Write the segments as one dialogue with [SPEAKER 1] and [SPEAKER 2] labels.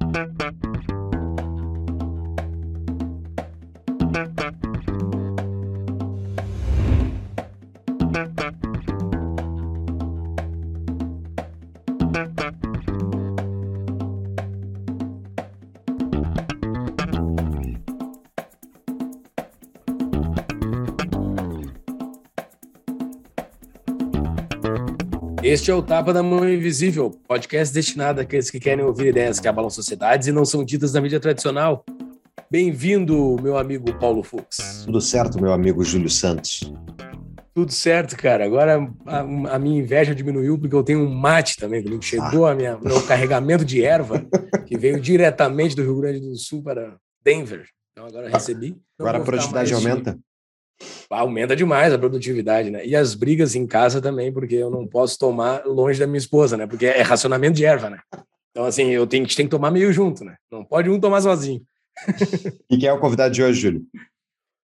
[SPEAKER 1] Thank you. Este é o Tapa da Mão Invisível, podcast destinado àqueles que querem ouvir ideias que abalam sociedades e não são ditas na mídia tradicional. Bem-vindo, meu amigo Paulo Fux.
[SPEAKER 2] Tudo certo, meu amigo Júlio Santos.
[SPEAKER 1] Tudo certo, cara. Agora a, a minha inveja diminuiu porque eu tenho um mate também comigo. Chegou ah. a minha, meu carregamento de erva, que veio diretamente do Rio Grande do Sul para Denver. Então agora recebi.
[SPEAKER 2] agora a produtividade aumenta?
[SPEAKER 1] Aumenta demais a produtividade, né? E as brigas em casa também, porque eu não posso tomar longe da minha esposa, né? Porque é racionamento de erva, né? Então, assim, eu tenho, a gente tem que tomar meio junto, né? Não pode um tomar sozinho.
[SPEAKER 2] E quem é o convidado de hoje, Júlio?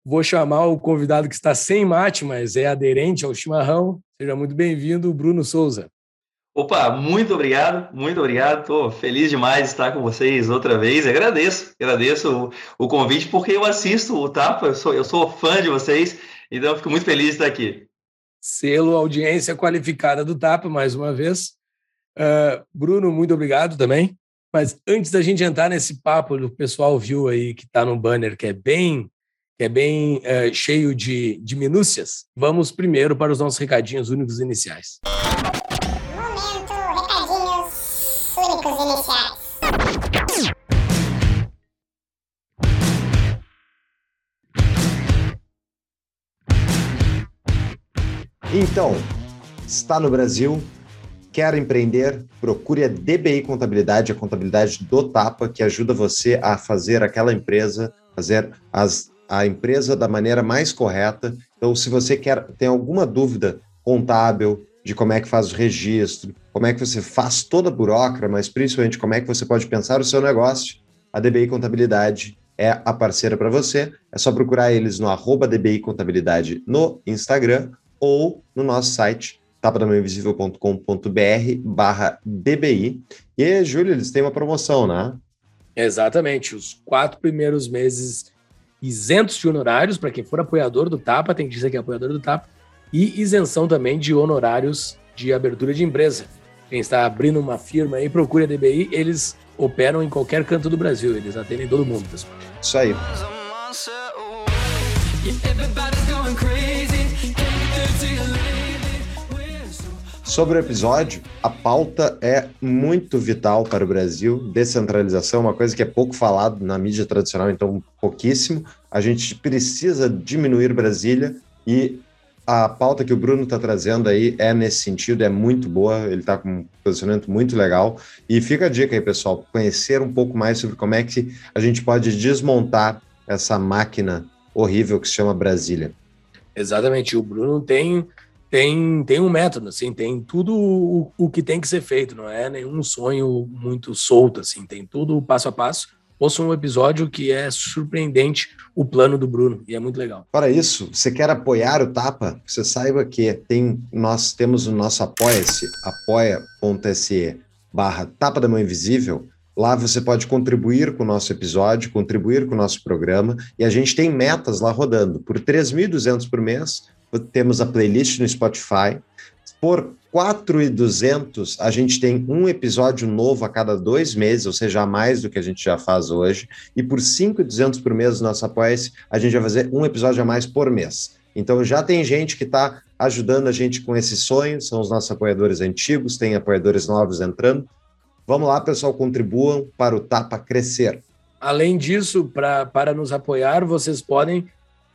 [SPEAKER 1] Vou chamar o convidado que está sem mate, mas é aderente ao chimarrão. Seja muito bem-vindo, Bruno Souza.
[SPEAKER 3] Opa, muito obrigado, muito obrigado. Estou feliz demais de estar com vocês outra vez. Agradeço, agradeço o, o, convite, porque eu assisto o Tapa, eu sou, eu sou fã de vocês, então fico muito feliz de estar aqui.
[SPEAKER 1] Selo audiência qualificada do Tapa, mais uma vez. Uh, Bruno, muito obrigado também. Mas antes da gente entrar nesse papo, o pessoal viu aí que está no banner, que é bem, que é bem uh, cheio de, de minúcias, vamos primeiro para os nossos recadinhos únicos iniciais.
[SPEAKER 2] Então, está no Brasil, quer empreender, procure a DBI Contabilidade, a contabilidade do Tapa, que ajuda você a fazer aquela empresa, fazer as, a empresa da maneira mais correta. Então, se você quer tem alguma dúvida contábil, de como é que faz o registro, como é que você faz toda a burocracia, mas principalmente como é que você pode pensar o seu negócio, a DBI Contabilidade é a parceira para você. É só procurar eles no arroba DBI Contabilidade no Instagram ou no nosso site tapadamãoinvisível.com.br barra DBI. E, Júlio, eles têm uma promoção, né?
[SPEAKER 1] Exatamente. Os quatro primeiros meses isentos de honorários para quem for apoiador do Tapa, tem que dizer que é apoiador do Tapa, e isenção também de honorários de abertura de empresa. Quem está abrindo uma firma aí, procure a DBI, eles operam em qualquer canto do Brasil, eles atendem todo mundo, pessoal.
[SPEAKER 2] Isso aí. Sobre o episódio, a pauta é muito vital para o Brasil. Descentralização, uma coisa que é pouco falado na mídia tradicional, então pouquíssimo. A gente precisa diminuir Brasília e a pauta que o Bruno está trazendo aí é nesse sentido, é muito boa, ele está com um posicionamento muito legal. E fica a dica aí, pessoal, conhecer um pouco mais sobre como é que a gente pode desmontar essa máquina horrível que se chama Brasília.
[SPEAKER 1] Exatamente, o Bruno tem tem, tem um método, assim, tem tudo o, o que tem que ser feito, não é nenhum sonho muito solto, assim, tem tudo passo a passo. Ouça um episódio que é surpreendente o plano do Bruno e é muito legal.
[SPEAKER 2] Para isso, você quer apoiar o Tapa? Você saiba que tem, nós temos o nosso apoia-se, apoia.se barra Tapa da Mão Invisível. Lá você pode contribuir com o nosso episódio, contribuir com o nosso programa, e a gente tem metas lá rodando. Por 3.200 por mês, temos a playlist no Spotify. Por 4,200 a gente tem um episódio novo a cada dois meses, ou seja, mais do que a gente já faz hoje. E por 5,200 por mês, nosso apoia a gente vai fazer um episódio a mais por mês. Então já tem gente que está ajudando a gente com esse sonho, são os nossos apoiadores antigos, tem apoiadores novos entrando. Vamos lá, pessoal, contribuam para o Tapa crescer.
[SPEAKER 1] Além disso, pra, para nos apoiar, vocês podem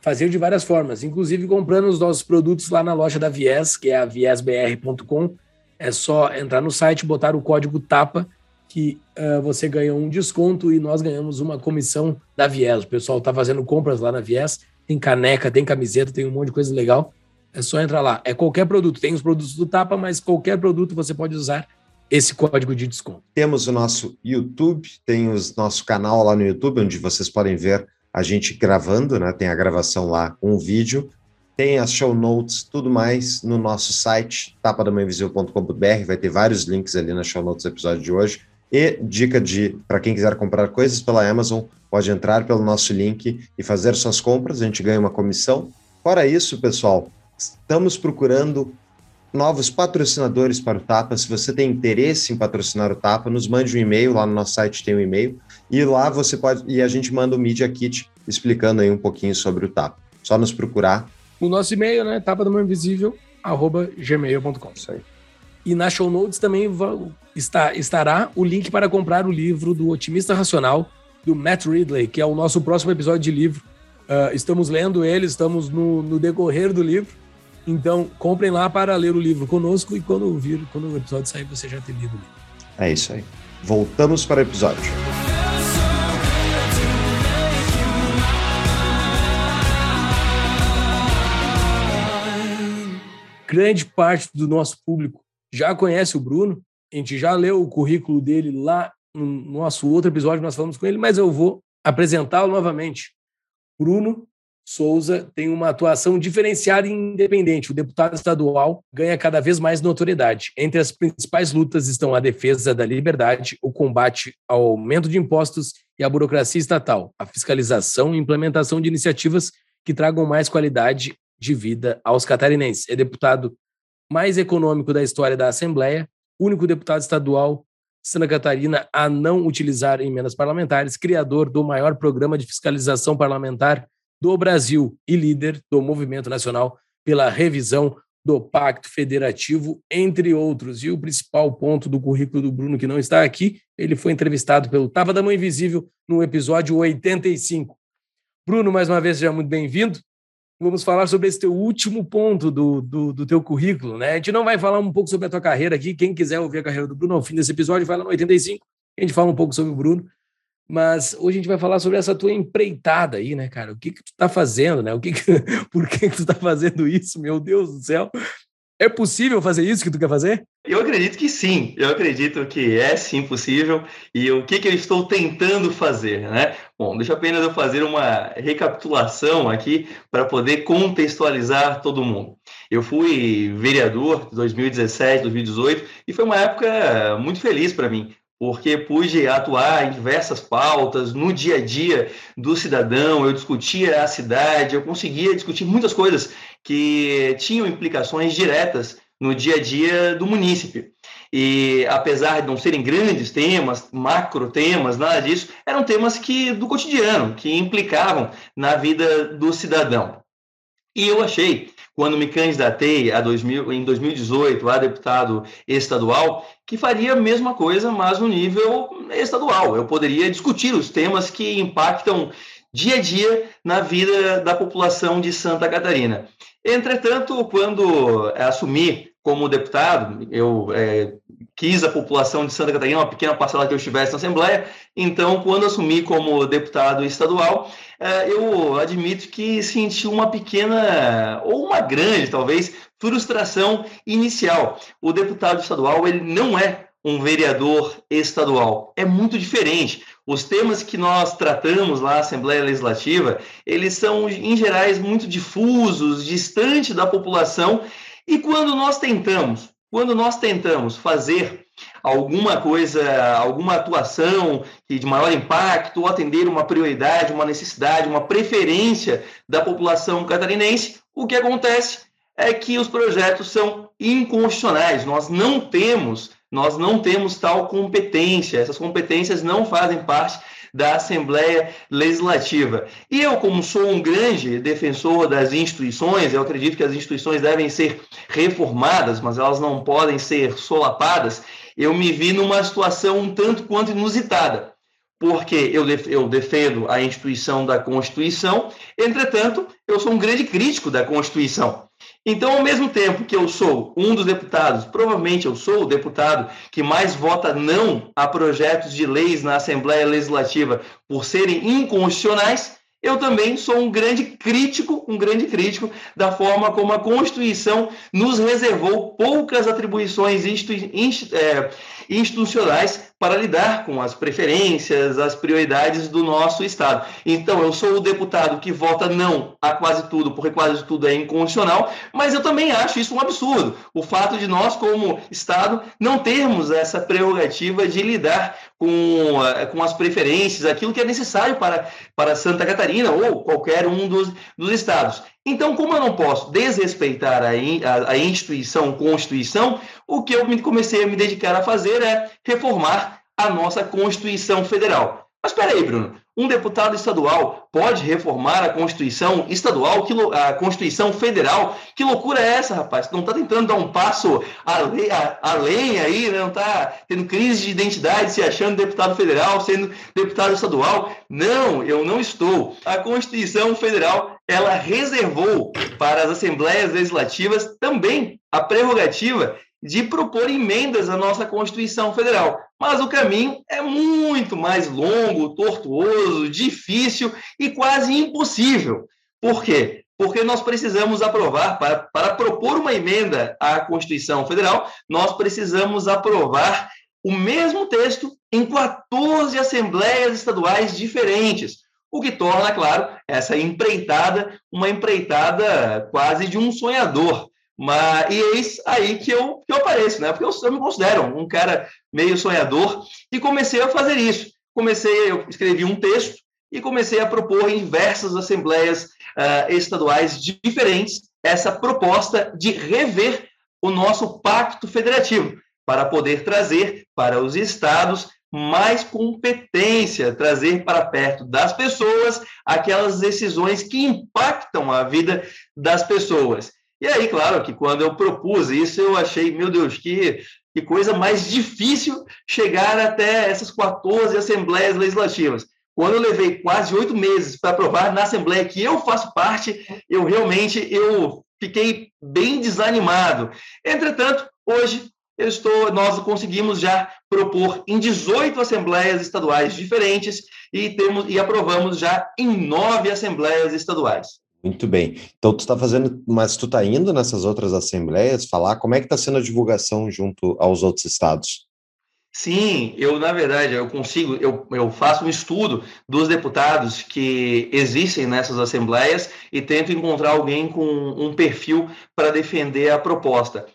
[SPEAKER 1] fazer de várias formas, inclusive comprando os nossos produtos lá na loja da Vies, que é a viesbr.com. É só entrar no site, botar o código TAPA, que uh, você ganha um desconto e nós ganhamos uma comissão da Vies. O pessoal está fazendo compras lá na Vies, tem caneca, tem camiseta, tem um monte de coisa legal. É só entrar lá. É qualquer produto, tem os produtos do Tapa, mas qualquer produto você pode usar esse código de desconto.
[SPEAKER 2] Temos o nosso YouTube, tem o nosso canal lá no YouTube, onde vocês podem ver a gente gravando, né? Tem a gravação lá com o vídeo, tem as show notes, tudo mais no nosso site, tapadamainvisível.com.br, vai ter vários links ali na show notes do episódio de hoje. E dica de para quem quiser comprar coisas pela Amazon, pode entrar pelo nosso link e fazer suas compras, a gente ganha uma comissão. Fora isso, pessoal, estamos procurando novos patrocinadores para o Tapa. Se você tem interesse em patrocinar o Tapa, nos mande um e-mail, lá no nosso site tem um e-mail, e lá você pode e a gente manda o Media Kit explicando aí um pouquinho sobre o Tapa. Só nos procurar.
[SPEAKER 1] O nosso e-mail, né, tapa do invisível, arroba gmail.com. Isso aí. E na show notes também está, estará o link para comprar o livro do Otimista Racional, do Matt Ridley, que é o nosso próximo episódio de livro. Uh, estamos lendo ele, estamos no, no decorrer do livro. Então, comprem lá para ler o livro conosco e quando vir, quando o episódio sair, você já ter lido o livro.
[SPEAKER 2] É isso aí. Voltamos para o episódio.
[SPEAKER 1] Grande parte do nosso público já conhece o Bruno. A gente já leu o currículo dele lá no nosso outro episódio, nós falamos com ele, mas eu vou apresentá-lo novamente. Bruno Souza tem uma atuação diferenciada e independente. O deputado estadual ganha cada vez mais notoriedade. Entre as principais lutas estão a defesa da liberdade, o combate ao aumento de impostos e a burocracia estatal, a fiscalização e implementação de iniciativas que tragam mais qualidade de vida aos catarinenses. É deputado mais econômico da história da Assembleia, único deputado estadual Santa Catarina a não utilizar emendas parlamentares, criador do maior programa de fiscalização parlamentar do Brasil e líder do movimento nacional pela revisão do Pacto Federativo, entre outros. E o principal ponto do currículo do Bruno, que não está aqui, ele foi entrevistado pelo Tava da Mãe Invisível no episódio 85. Bruno, mais uma vez, seja muito bem-vindo. Vamos falar sobre esse teu último ponto do, do, do, teu currículo, né? A gente não vai falar um pouco sobre a tua carreira aqui. Quem quiser ouvir a carreira do Bruno ao fim desse episódio, vai lá no 85. A gente fala um pouco sobre o Bruno. Mas hoje a gente vai falar sobre essa tua empreitada aí, né, cara? O que que tu tá fazendo, né? O que, que por que que tu tá fazendo isso? Meu Deus do céu. É possível fazer isso que tu quer fazer?
[SPEAKER 3] Eu acredito que sim. Eu acredito que é sim possível. E o que que eu estou tentando fazer, né? Bom, deixa apenas eu fazer uma recapitulação aqui para poder contextualizar todo mundo. Eu fui vereador de 2017, 2018 e foi uma época muito feliz para mim, porque pude atuar em diversas pautas no dia a dia do cidadão, eu discutia a cidade, eu conseguia discutir muitas coisas que tinham implicações diretas no dia a dia do munícipe. E apesar de não serem grandes temas, macro temas, nada disso, eram temas que do cotidiano, que implicavam na vida do cidadão. E eu achei quando me candidatei a 2000, em 2018 a deputado estadual, que faria a mesma coisa, mas no nível estadual. Eu poderia discutir os temas que impactam dia a dia na vida da população de Santa Catarina. Entretanto, quando assumi como deputado, eu é, quis a população de Santa Catarina, uma pequena parcela que eu estivesse na Assembleia, então, quando assumi como deputado estadual, é, eu admito que senti uma pequena, ou uma grande, talvez, frustração inicial. O deputado estadual, ele não é um vereador estadual. É muito diferente. Os temas que nós tratamos lá na Assembleia Legislativa, eles são, em gerais, muito difusos, distante da população, e quando nós tentamos, quando nós tentamos fazer alguma coisa, alguma atuação de maior impacto, ou atender uma prioridade, uma necessidade, uma preferência da população catarinense, o que acontece é que os projetos são inconstitucionais. Nós não temos, nós não temos tal competência. Essas competências não fazem parte da Assembleia Legislativa. E eu, como sou um grande defensor das instituições, eu acredito que as instituições devem ser reformadas, mas elas não podem ser solapadas eu me vi numa situação um tanto quanto inusitada, porque eu, eu defendo a instituição da Constituição, entretanto, eu sou um grande crítico da Constituição. Então, ao mesmo tempo que eu sou um dos deputados, provavelmente eu sou o deputado que mais vota não a projetos de leis na Assembleia Legislativa por serem inconstitucionais, eu também sou um grande crítico, um grande crítico da forma como a Constituição nos reservou poucas atribuições institu é, institucionais para lidar com as preferências, as prioridades do nosso Estado. Então, eu sou o deputado que vota não a quase tudo, porque quase tudo é inconstitucional, mas eu também acho isso um absurdo. O fato de nós, como Estado, não termos essa prerrogativa de lidar com, eh, com as preferências, aquilo que é necessário para, para Santa Catarina ou qualquer um dos, dos estados. Então, como eu não posso desrespeitar a, a, a instituição, Constituição, o que eu comecei a me dedicar a fazer é reformar a nossa Constituição Federal. Mas espera aí, Bruno. Um deputado estadual pode reformar a Constituição estadual, a Constituição Federal? Que loucura é essa, rapaz? Não está tentando dar um passo além, além aí, né? não está tendo crise de identidade, se achando deputado federal, sendo deputado estadual? Não, eu não estou. A Constituição Federal ela reservou para as assembleias legislativas também a prerrogativa de propor emendas à nossa Constituição Federal. Mas o caminho é muito mais longo, tortuoso, difícil e quase impossível. Por quê? Porque nós precisamos aprovar, para, para propor uma emenda à Constituição Federal, nós precisamos aprovar o mesmo texto em 14 assembleias estaduais diferentes, o que torna, claro, essa empreitada uma empreitada quase de um sonhador. Mas, e eis aí que eu, que eu apareço, né? Porque eu, eu me considero um cara meio sonhador e comecei a fazer isso. Comecei, eu escrevi um texto e comecei a propor em diversas assembleias uh, estaduais diferentes essa proposta de rever o nosso pacto federativo para poder trazer para os estados mais competência, trazer para perto das pessoas aquelas decisões que impactam a vida das pessoas. E aí, claro, que quando eu propus isso, eu achei, meu Deus, que, que coisa mais difícil chegar até essas 14 assembleias legislativas. Quando eu levei quase oito meses para aprovar na Assembleia que eu faço parte, eu realmente eu fiquei bem desanimado. Entretanto, hoje eu estou, nós conseguimos já propor em 18 assembleias estaduais diferentes e temos e aprovamos já em nove assembleias estaduais.
[SPEAKER 2] Muito bem. Então tu está fazendo, mas tu está indo nessas outras assembleias falar como é que está sendo a divulgação junto aos outros estados?
[SPEAKER 3] Sim, eu na verdade eu consigo, eu, eu faço um estudo dos deputados que existem nessas assembleias e tento encontrar alguém com um perfil para defender a proposta.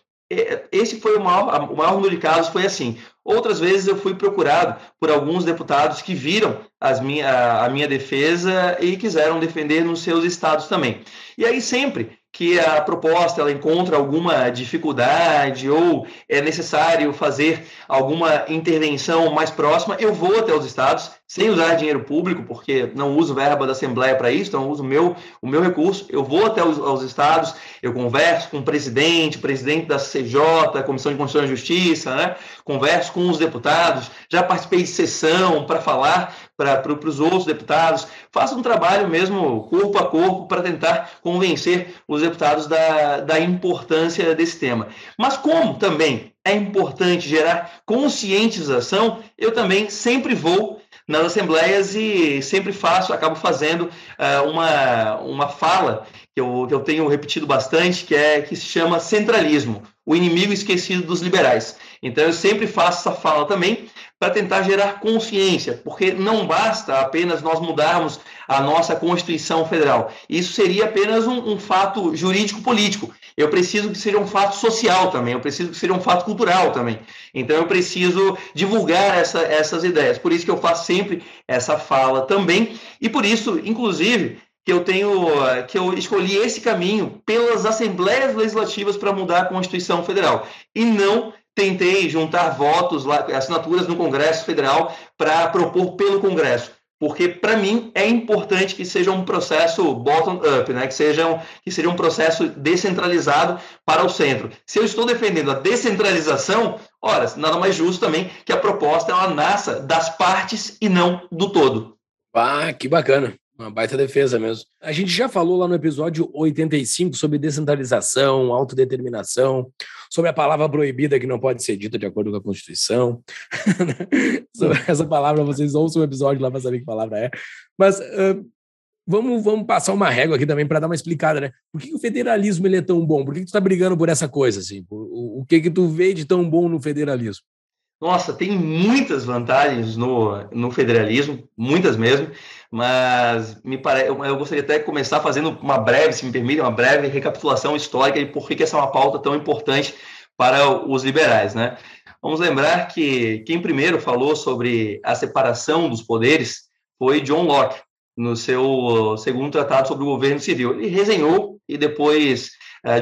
[SPEAKER 3] Esse foi o maior, o maior número de casos foi assim. Outras vezes eu fui procurado por alguns deputados que viram as minha, a minha defesa e quiseram defender nos seus estados também. E aí sempre que a proposta ela encontra alguma dificuldade ou é necessário fazer alguma intervenção mais próxima, eu vou até os estados sem usar dinheiro público, porque não uso verba da Assembleia para isso, então uso o meu, o meu recurso, eu vou até os, aos estados, eu converso com o presidente, presidente da CJ, Comissão de Constituição e Justiça, né? converso com os deputados, já participei de sessão para falar para os outros deputados, faço um trabalho mesmo corpo a corpo para tentar convencer os deputados da, da importância desse tema. Mas como também é importante gerar conscientização, eu também sempre vou nas assembleias e sempre faço, acabo fazendo uh, uma, uma fala que eu, que eu tenho repetido bastante, que é que se chama centralismo, o inimigo esquecido dos liberais. Então eu sempre faço essa fala também para tentar gerar consciência, porque não basta apenas nós mudarmos a nossa Constituição Federal. Isso seria apenas um, um fato jurídico-político. Eu preciso que seja um fato social também, eu preciso que seja um fato cultural também. Então eu preciso divulgar essa, essas ideias. Por isso que eu faço sempre essa fala também, e por isso, inclusive, que eu tenho que eu escolhi esse caminho pelas assembleias legislativas para mudar a Constituição Federal e não tentei juntar votos, assinaturas no Congresso Federal para propor pelo Congresso. Porque, para mim, é importante que seja um processo bottom-up, né? que, seja um, que seja um processo descentralizado para o centro. Se eu estou defendendo a descentralização, ora, nada mais justo também que a proposta ela nasça das partes e não do todo.
[SPEAKER 1] Ah, que bacana. Uma baita defesa mesmo. A gente já falou lá no episódio 85 sobre descentralização, autodeterminação, sobre a palavra proibida que não pode ser dita de acordo com a Constituição. sobre essa palavra, vocês ouçam o episódio lá para saber que palavra é. Mas uh, vamos, vamos passar uma régua aqui também para dar uma explicada, né? Por que o federalismo ele é tão bom? Por que, que tu está brigando por essa coisa? Assim? O, o que que tu vê de tão bom no federalismo?
[SPEAKER 3] Nossa, tem muitas vantagens no, no federalismo, muitas mesmo, mas me parece, eu, gostaria até de começar fazendo uma breve, se me permite, uma breve recapitulação histórica de por que essa é uma pauta tão importante para os liberais, né? Vamos lembrar que quem primeiro falou sobre a separação dos poderes foi John Locke, no seu segundo tratado sobre o governo civil. Ele resenhou e depois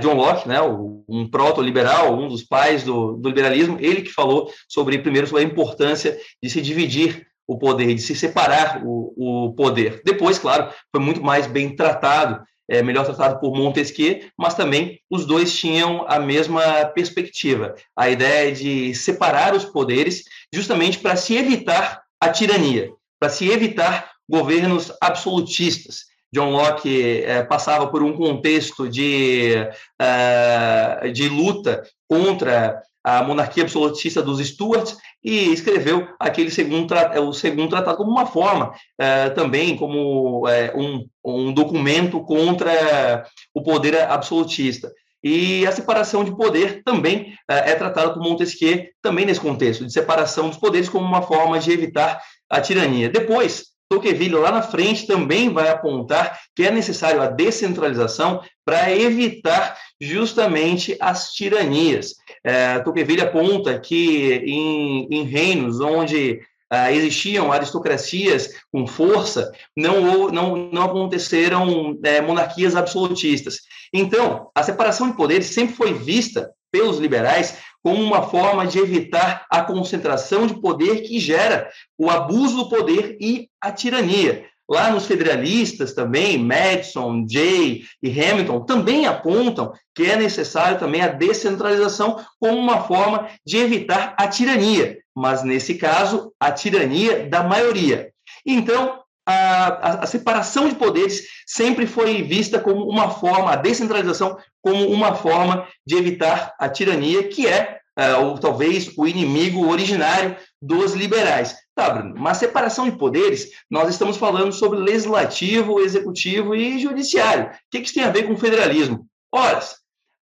[SPEAKER 3] John Locke, né, um proto-liberal, um dos pais do, do, liberalismo, ele que falou sobre primeiro sobre a importância de se dividir o poder, de se separar o, o poder. Depois, claro, foi muito mais bem tratado, é, melhor tratado por Montesquieu, mas também os dois tinham a mesma perspectiva, a ideia de separar os poderes, justamente para se evitar a tirania, para se evitar governos absolutistas. John Locke é, passava por um contexto de, uh, de luta contra a monarquia absolutista dos Stuarts e escreveu aquele segundo o segundo tratado como uma forma uh, também como uh, um, um documento contra o poder absolutista. E a separação de poder também é tratada por Montesquieu, também nesse contexto, de separação dos poderes como uma forma de evitar a tirania. Depois, Tocqueville lá na frente também vai apontar que é necessário a descentralização para evitar justamente as tiranias. É, Tocqueville aponta que em, em reinos onde ah, existiam aristocracias com força, não, não, não aconteceram é, monarquias absolutistas. Então, a separação de poderes sempre foi vista pelos liberais como uma forma de evitar a concentração de poder que gera o abuso do poder e a tirania. Lá nos federalistas também, Madison, Jay e Hamilton também apontam que é necessário também a descentralização como uma forma de evitar a tirania, mas nesse caso, a tirania da maioria. Então, a, a, separação de poderes sempre foi vista como uma forma, a descentralização como uma forma de evitar a tirania, que é, é ou talvez o inimigo originário dos liberais. Tá, Bruno, mas separação de poderes, nós estamos falando sobre legislativo, executivo e judiciário. O que, que isso tem a ver com federalismo? Ora,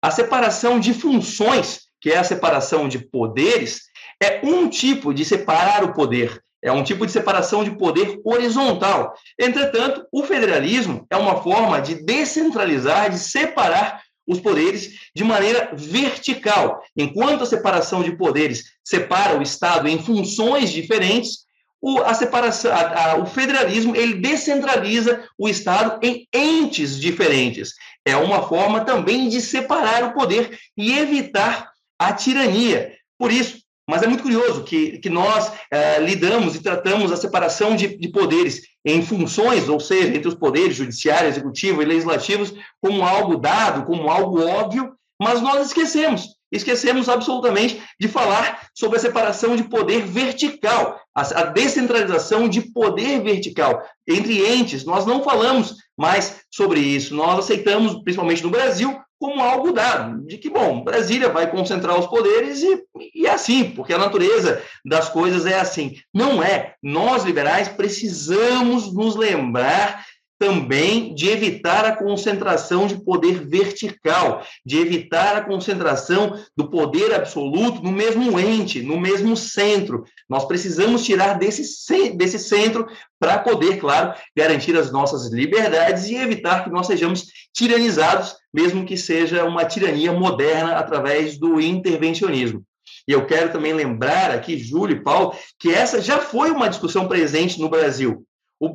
[SPEAKER 3] a separação de funções, que é a separação de poderes, é um tipo de separar o poder. É um tipo de separação de poder horizontal. Entretanto, o federalismo é uma forma de descentralizar, de separar os poderes de maneira vertical. Enquanto a separação de poderes separa o Estado em funções diferentes, o, a separação, a, a, o federalismo ele descentraliza o Estado em entes diferentes. É uma forma também de separar o poder e evitar a tirania. Por isso, mas é muito curioso que, que nós é, lidamos e tratamos a separação de, de, poderes em funções, ou seja, entre os poderes judiciário, executivo e legislativos, como algo dado, como algo óbvio, mas nós esquecemos. Esquecemos absolutamente de falar sobre a separação de poder vertical, a, a descentralização de poder vertical entre entes. Nós não falamos mais sobre isso. Nós aceitamos, principalmente no Brasil, como algo dado, de que, bom, Brasília vai concentrar os poderes e, e é assim, porque a natureza das coisas é assim. Não é. Nós, liberais, precisamos nos lembrar também de evitar a concentração de poder vertical, de evitar a concentração do poder absoluto no mesmo ente, no mesmo centro. Nós precisamos tirar desse, desse centro para poder, claro, garantir as nossas liberdades e evitar que nós sejamos tiranizados, mesmo que seja uma tirania moderna através do intervencionismo. E eu quero também lembrar aqui, Júlio e Paulo, que essa já foi uma discussão presente no Brasil.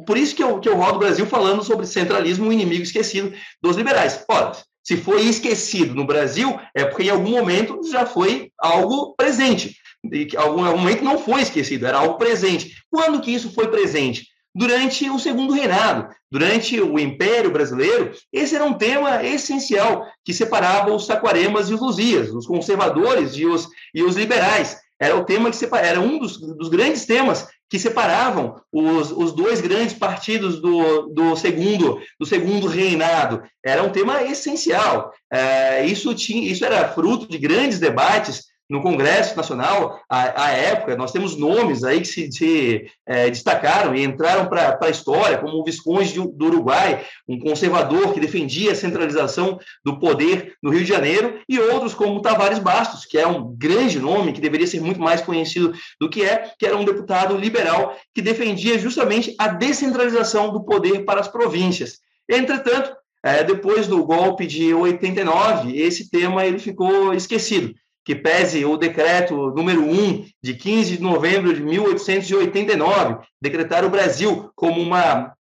[SPEAKER 3] Por isso que eu, que eu rodo o Brasil falando sobre centralismo, o inimigo esquecido dos liberais. Ora, se foi esquecido no Brasil, é porque em algum momento já foi algo presente. Em algum momento não foi esquecido, era algo presente. Quando que isso foi presente? Durante o segundo reinado, durante o Império Brasileiro, esse era um tema essencial que separava os saquaremas e os luzias, os conservadores e os, e os liberais. Era o tema que separa, era um dos, dos grandes temas que separavam os, os dois grandes partidos do, do, segundo, do segundo reinado. Era um tema essencial. É, isso, tinha, isso era fruto de grandes debates no Congresso Nacional, à, época, nós temos nomes aí que se, se é, destacaram e entraram para a história, como o Visconde do Uruguai, um conservador que defendia a centralização do poder no Rio de Janeiro, e outros como Tavares Bastos, que é um grande nome, que deveria ser muito mais conhecido do que é, que era um deputado liberal que defendia justamente a descentralização do poder para as províncias. Entretanto, é, depois do golpe de 89, esse tema ele ficou esquecido que pese o decreto número 1 de 15 de novembro de 1889, decretar o Brasil como uma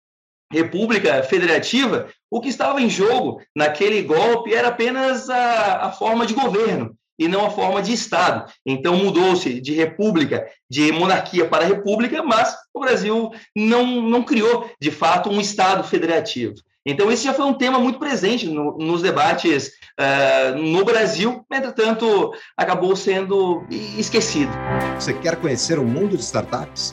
[SPEAKER 3] república federativa, o que estava em jogo naquele golpe era apenas a, a forma de governo e não a forma de Estado. Então mudou-se de república, de monarquia para república, mas o Brasil não, não criou, de fato, um Estado federativo. Então, esse já foi um tema muito presente no, nos debates uh, no Brasil, entretanto, acabou sendo esquecido.
[SPEAKER 2] Você quer conhecer o mundo de startups?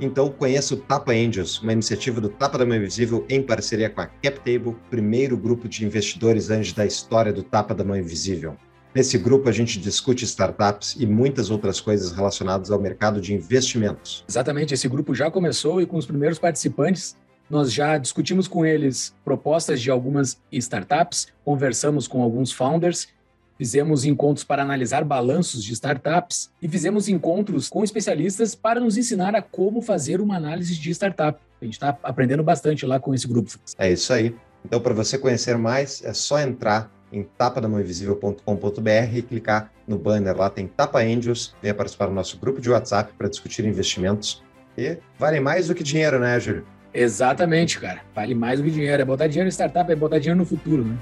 [SPEAKER 2] Então, conheça o Tapa Angels, uma iniciativa do Tapa da Mão Invisível em parceria com a CapTable, primeiro grupo de investidores antes da história do Tapa da Mão Invisível. Nesse grupo, a gente discute startups e muitas outras coisas relacionadas ao mercado de investimentos.
[SPEAKER 1] Exatamente, esse grupo já começou e com os primeiros participantes nós já discutimos com eles propostas de algumas startups, conversamos com alguns founders, fizemos encontros para analisar balanços de startups e fizemos encontros com especialistas para nos ensinar a como fazer uma análise de startup. A gente está aprendendo bastante lá com esse grupo.
[SPEAKER 2] É isso aí. Então, para você conhecer mais, é só entrar em tapadamãoinvisível.com.br e clicar no banner lá, tem Tapa Angels, venha participar do nosso grupo de WhatsApp para discutir investimentos. E vale mais do que dinheiro, né, Júlio?
[SPEAKER 1] Exatamente, cara. Vale mais do que dinheiro. É botar dinheiro em startup, é botar dinheiro no futuro, né?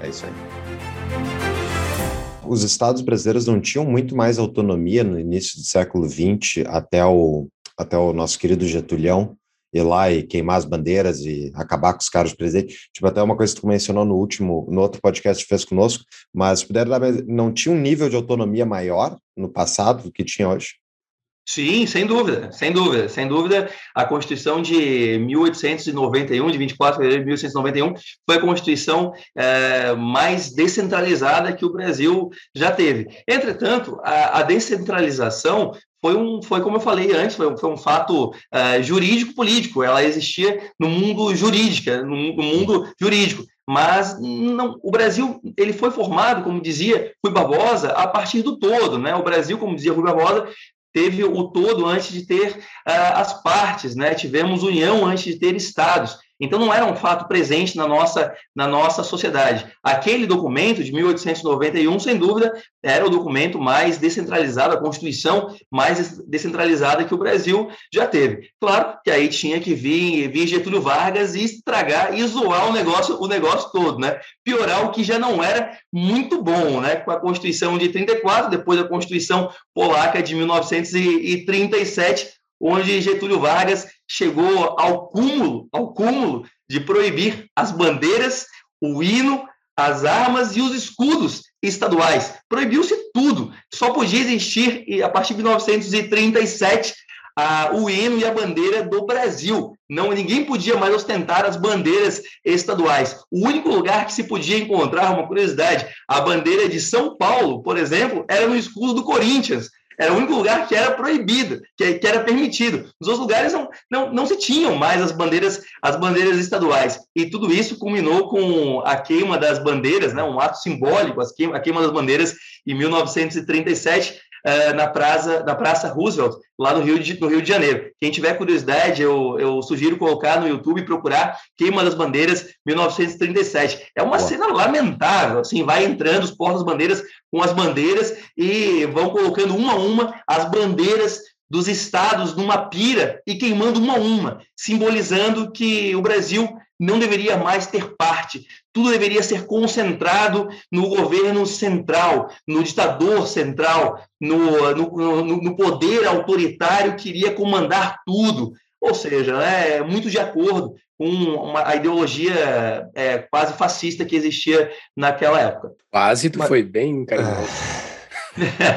[SPEAKER 2] É isso aí. Os estados brasileiros não tinham muito mais autonomia no início do século XX, até o, até o nosso querido Getulhão ir lá e queimar as bandeiras e acabar com os caras presidentes. Tipo, até uma coisa que tu mencionou no último, no outro podcast que fez conosco, mas se puder dar, não tinha um nível de autonomia maior no passado do que tinha hoje?
[SPEAKER 3] Sim, sem dúvida, sem dúvida, sem dúvida. A Constituição de 1891, de 24 de fevereiro de 1891, foi a Constituição é, mais descentralizada que o Brasil já teve. Entretanto, a, a descentralização foi, um, foi como eu falei antes, foi, foi um fato uh, jurídico-político. Ela existia no mundo jurídico, no, no mundo jurídico. Mas não, o Brasil ele foi formado, como dizia Rui Barbosa, a partir do todo. Né? O Brasil, como dizia Rui Barbosa, teve o todo antes de ter uh, as partes, né? Tivemos união antes de ter estados. Então, não era um fato presente na nossa, na nossa sociedade. Aquele documento de 1891, sem dúvida, era o documento mais descentralizado, a Constituição mais descentralizada que o Brasil já teve. Claro que aí tinha que vir, vir Getúlio Vargas e estragar e zoar o negócio, o negócio todo, né? Piorar o que já não era muito bom, né? Com a Constituição de 34, depois a Constituição Polaca de 1937, onde Getúlio Vargas chegou ao cúmulo, ao cúmulo de proibir as bandeiras, o hino, as armas e os escudos estaduais. Proibiu-se tudo. Só podia existir, a partir de 1937, a, o hino e a bandeira do Brasil. Não, ninguém podia mais ostentar as bandeiras estaduais. O único lugar que se podia encontrar, uma curiosidade, a bandeira de São Paulo, por exemplo, era no escudo do Corinthians. Era o único lugar que era proibido, que, que era permitido. Nos outros lugares não, não, não se tinham mais as bandeiras, as bandeiras estaduais. E tudo isso culminou com a queima das bandeiras, né, um ato simbólico, queima, a queima das bandeiras em 1937, uh, na, praça, na Praça Roosevelt, lá no Rio de, no Rio de Janeiro. Quem tiver curiosidade, eu, eu sugiro colocar no YouTube e procurar Queima das Bandeiras 1937. É uma Boa. cena lamentável, assim, vai entrando os portas-bandeiras com as bandeiras e vão colocando uma a uma as bandeiras dos estados numa pira e queimando uma a uma, simbolizando que o Brasil não deveria mais ter parte. Tudo deveria ser concentrado no governo central, no ditador central, no, no, no poder autoritário que iria comandar tudo. Ou seja, é muito de acordo com uma, a ideologia é, quase fascista que existia naquela época.
[SPEAKER 1] Quase, tu Mas... foi bem carinhoso.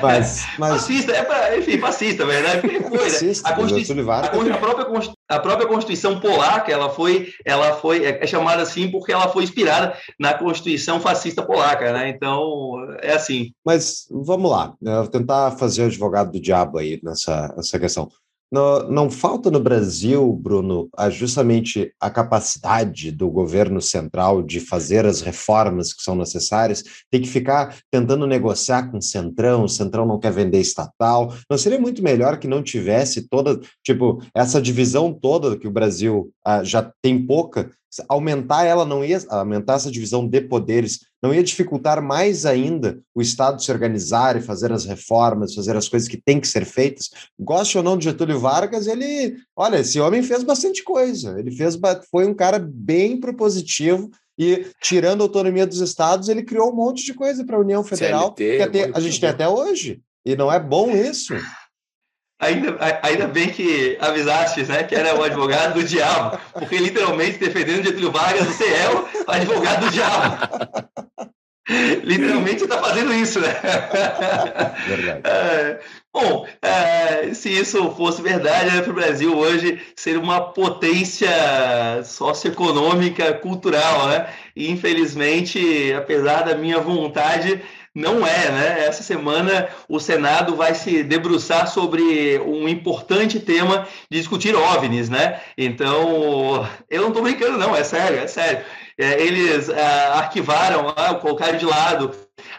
[SPEAKER 3] Mas, mas... Fascista, é pra, enfim, fascista, verdade? Foi, né? fascista, a, Constituição, a, a, própria, a própria Constituição polaca, ela foi, ela foi é, é chamada assim porque ela foi inspirada na Constituição fascista polaca, né? Então, é assim.
[SPEAKER 2] Mas vamos lá, eu vou tentar fazer o advogado do diabo aí nessa, nessa questão. No, não falta no Brasil, Bruno, justamente a capacidade do governo central de fazer as reformas que são necessárias, tem que ficar tentando negociar com o Centrão, o Centrão não quer vender estatal. Não seria muito melhor que não tivesse toda, tipo, essa divisão toda que o Brasil ah, já tem pouca, aumentar ela não ia aumentar essa divisão de poderes não ia dificultar mais ainda o Estado se organizar e fazer as reformas, fazer as coisas que têm que ser feitas. Goste ou não de Getúlio Vargas, ele, olha, esse homem fez bastante coisa. Ele fez, foi um cara bem propositivo e tirando a autonomia dos estados, ele criou um monte de coisa para a União Federal CLT, que até, a gente tem até hoje. E não é bom isso.
[SPEAKER 3] Ainda, ainda bem que avisaste, né, que era o advogado do diabo, porque literalmente defendendo Getúlio Vargas, você é o advogado do diabo. literalmente está fazendo isso, né? Verdade. É, bom, é, se isso fosse verdade, né, para o Brasil hoje ser uma potência socioeconômica, cultural, né? E infelizmente, apesar da minha vontade, não é, né? Essa semana o Senado vai se debruçar sobre um importante tema de discutir OVNIs, né? Então, eu não estou brincando, não, é sério, é sério. É, eles é, arquivaram, ah, colocaram de lado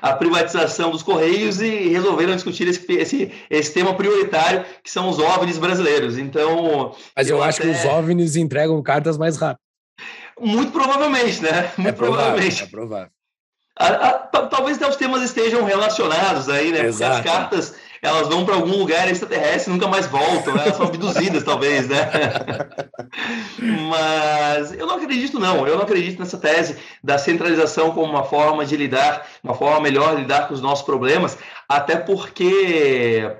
[SPEAKER 3] a privatização dos Correios e resolveram discutir esse, esse, esse tema prioritário, que são os OVNIs brasileiros. Então.
[SPEAKER 1] Mas eu, eu acho até... que os OVNIs entregam cartas mais rápido.
[SPEAKER 3] Muito provavelmente, né? Muito é provável, provavelmente. É provável. A, a, talvez os temas estejam relacionados aí, né? Exato. Porque as cartas elas vão para algum lugar extraterrestre e nunca mais voltam, né? elas são abduzidas, talvez, né? Mas eu não acredito, não. Eu não acredito nessa tese da centralização como uma forma de lidar, uma forma melhor de lidar com os nossos problemas, até porque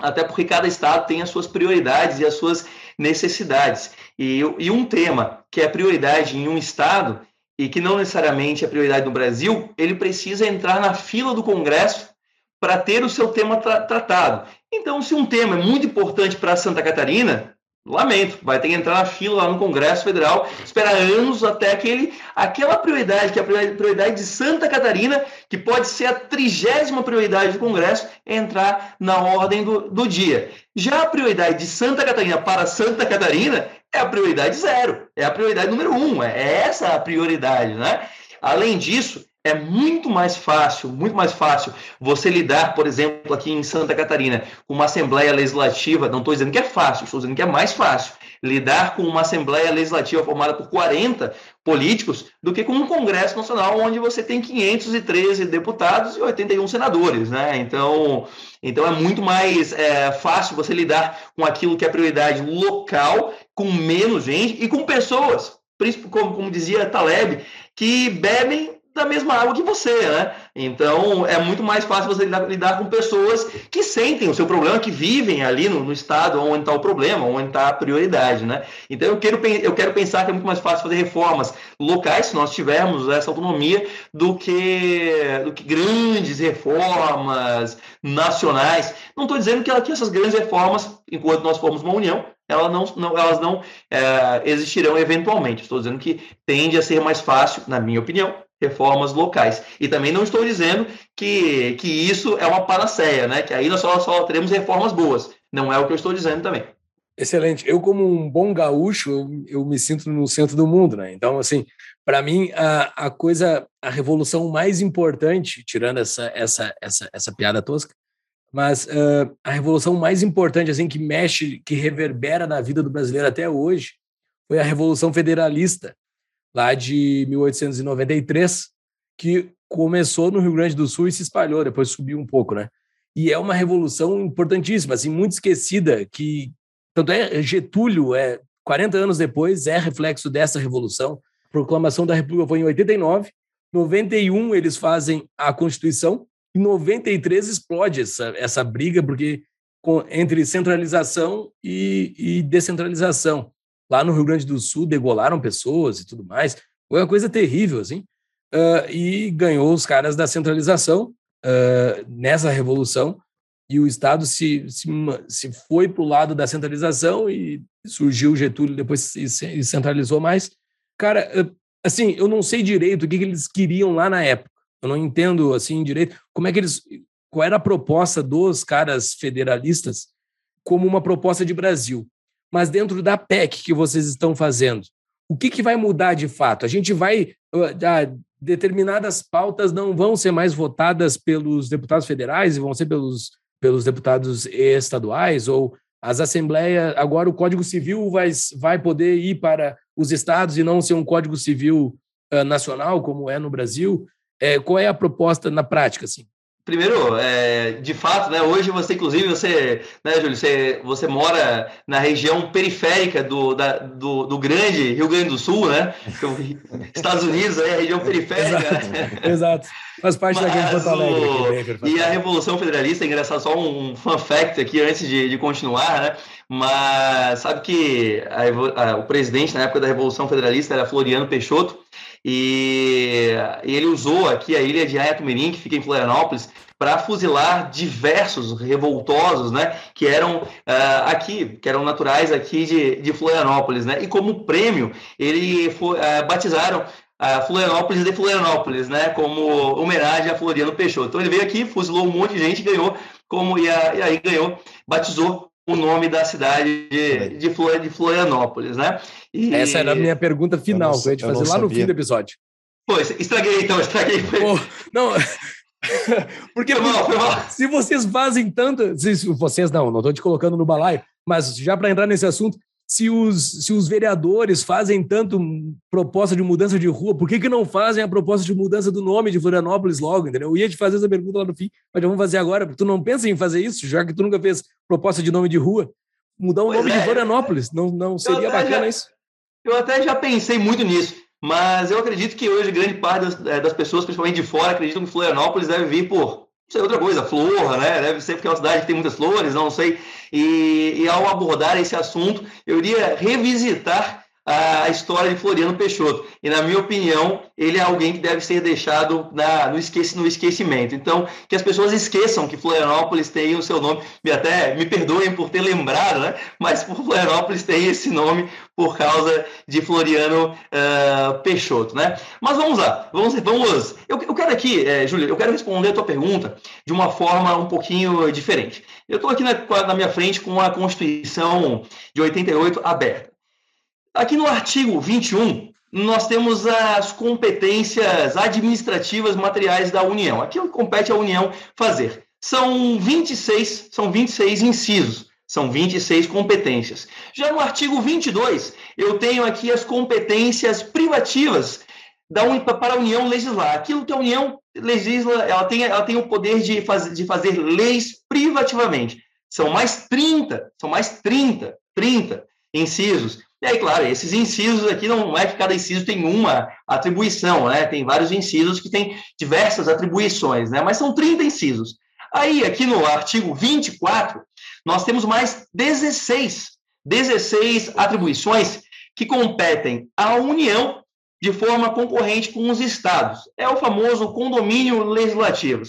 [SPEAKER 3] até porque cada estado tem as suas prioridades e as suas necessidades. E, e um tema que é prioridade em um estado e que não necessariamente é prioridade no Brasil, ele precisa entrar na fila do Congresso para ter o seu tema tra tratado. Então, se um tema é muito importante para Santa Catarina, lamento, vai ter que entrar na fila lá no Congresso Federal, esperar anos até aquele, aquela prioridade, que é a prioridade de Santa Catarina, que pode ser a trigésima prioridade do Congresso, entrar na ordem do, do dia. Já a prioridade de Santa Catarina para Santa Catarina é a prioridade zero, é a prioridade número um, é essa a prioridade, né? Além disso, é muito mais fácil, muito mais fácil você lidar, por exemplo, aqui em Santa Catarina, com uma Assembleia Legislativa, não estou dizendo que é fácil, estou dizendo que é mais fácil lidar com uma Assembleia Legislativa formada por 40 políticos do que com um Congresso Nacional onde você tem 513 deputados e 81 senadores, né? Então, então é muito mais é, fácil você lidar com aquilo que é prioridade local, com menos gente e com pessoas, como, como dizia Taleb, que bebem da mesma água que você, né? Então é muito mais fácil você lidar, lidar, com pessoas que sentem o seu problema, que vivem ali no, no estado onde está o problema, onde está a prioridade, né? Então eu quero, eu quero pensar que é muito mais fácil fazer reformas locais, se nós tivermos essa autonomia, do que, do que grandes reformas nacionais. Não estou dizendo que, que essas grandes reformas, enquanto nós formos uma união, elas não, não, elas não é, existirão eventualmente. Estou dizendo que tende a ser mais fácil, na minha opinião, reformas locais. E também não estou dizendo que, que isso é uma panaceia, né? Que aí nós só, só teremos reformas boas. Não é o que eu estou dizendo também.
[SPEAKER 1] Excelente. Eu, como um bom gaúcho, eu, me sinto no centro do mundo, né? Então, assim, para mim, a, a coisa, a revolução mais importante, tirando essa, essa, essa, essa piada tosca, mas uh, a revolução mais importante, assim, que mexe, que reverbera na vida do brasileiro até hoje, foi a Revolução Federalista, lá de 1893, que começou no Rio Grande do Sul e se espalhou, depois subiu um pouco, né? E é uma revolução importantíssima, assim, muito esquecida, que tanto é Getúlio, é 40 anos depois, é reflexo dessa revolução. A proclamação da República foi em 89, 91 eles fazem a Constituição, em 93 explode essa, essa briga, porque com, entre centralização e, e descentralização lá no Rio Grande do Sul degolaram pessoas e tudo mais. Foi uma coisa terrível, assim. Uh, e ganhou os caras da centralização. uh, nessa revolução e o Estado se, se, se foi para o lado da centralização e surgiu Getúlio, depois se, centralizou mais. Cara, assim, eu não sei direito o que, que eles queriam lá na época. Eu não entendo assim direito como é que eles qual era a proposta dos caras federalistas como uma proposta de Brasil. Mas dentro da PEC que vocês estão fazendo, o que, que vai mudar de fato? A gente vai. Determinadas pautas não vão ser mais votadas pelos deputados federais e vão ser pelos, pelos deputados estaduais, ou as assembleias. Agora o Código Civil vai, vai poder ir para os estados e não ser um Código Civil nacional, como é no Brasil. É, qual é a proposta na prática? Assim?
[SPEAKER 3] Primeiro, é, de fato, né, hoje você, inclusive, você, né, Júlio, você, você mora na região periférica do, da, do, do grande Rio Grande do Sul, né? Estados Unidos é a região periférica.
[SPEAKER 1] Exato, né? Exato. faz parte Mas da Porto Alegre.
[SPEAKER 3] O, e a Revolução Federalista, é engraçado, só um fun fact aqui antes de, de continuar, né? Mas sabe que a, a, o presidente na época da Revolução Federalista era Floriano Peixoto, e, ele usou aqui a ilha de Ayatumirim, que fica em Florianópolis, para fuzilar diversos revoltosos, né, que eram uh, aqui, que eram naturais aqui de, de Florianópolis, né, e como prêmio, ele foi, uh, batizaram a Florianópolis de Florianópolis, né, como homenagem a Floriano Peixoto. Então ele veio aqui, fuzilou um monte de gente, ganhou, como e, e aí ganhou, batizou o nome da cidade de, de, Flor, de Florianópolis, né?
[SPEAKER 1] E... Essa era a minha pergunta final, que eu ia te fazer lá no fim do episódio.
[SPEAKER 3] Pô, estraguei então, estraguei.
[SPEAKER 1] Pô, não, porque foi mal, foi mal. se vocês fazem tanto, se vocês não, não estou te colocando no balaio, mas já para entrar nesse assunto, se os, se os vereadores fazem tanto proposta de mudança de rua, por que, que não fazem a proposta de mudança do nome de Florianópolis logo, entendeu? Eu ia te fazer essa pergunta lá no fim, mas já vamos fazer agora, porque tu não pensa em fazer isso, já que tu nunca fez proposta de nome de rua, mudar o pois nome é. de Florianópolis, não, não seria bacana
[SPEAKER 3] já,
[SPEAKER 1] isso?
[SPEAKER 3] Eu até já pensei muito nisso, mas eu acredito que hoje grande parte das, é, das pessoas, principalmente de fora, acreditam que Florianópolis deve vir por sei, outra coisa, flor, né? Deve ser porque é uma cidade que tem muitas flores, não sei. E, e ao abordar esse assunto, eu iria revisitar a história de Floriano Peixoto. E, na minha opinião, ele é alguém que deve ser deixado na, no, no esquecimento. Então, que as pessoas esqueçam que Florianópolis tem o seu nome, e até me perdoem por ter lembrado, né? mas por Florianópolis tem esse nome por causa de Floriano uh, Peixoto. Né? Mas vamos lá, vamos, vamos eu, eu quero aqui, é, Júlia, eu quero responder a tua pergunta de uma forma um pouquinho diferente. Eu estou aqui na, na minha frente com a Constituição de 88 aberta. Aqui no artigo 21, nós temos as competências administrativas materiais da União. Aquilo que compete à União fazer. São 26, são 26 incisos, são 26 competências. Já no artigo 22, eu tenho aqui as competências privativas da para a União legislar. Aquilo que a União legisla, ela tem, ela tem o poder de, faz, de fazer leis privativamente. São mais 30, são mais 30, 30 incisos e aí, claro, esses incisos aqui não é que cada inciso tem uma atribuição, né? Tem vários incisos que têm diversas atribuições, né? Mas são 30 incisos. Aí, aqui no artigo 24, nós temos mais 16, 16 atribuições que competem à União de forma concorrente com os estados. É o famoso condomínio legislativo.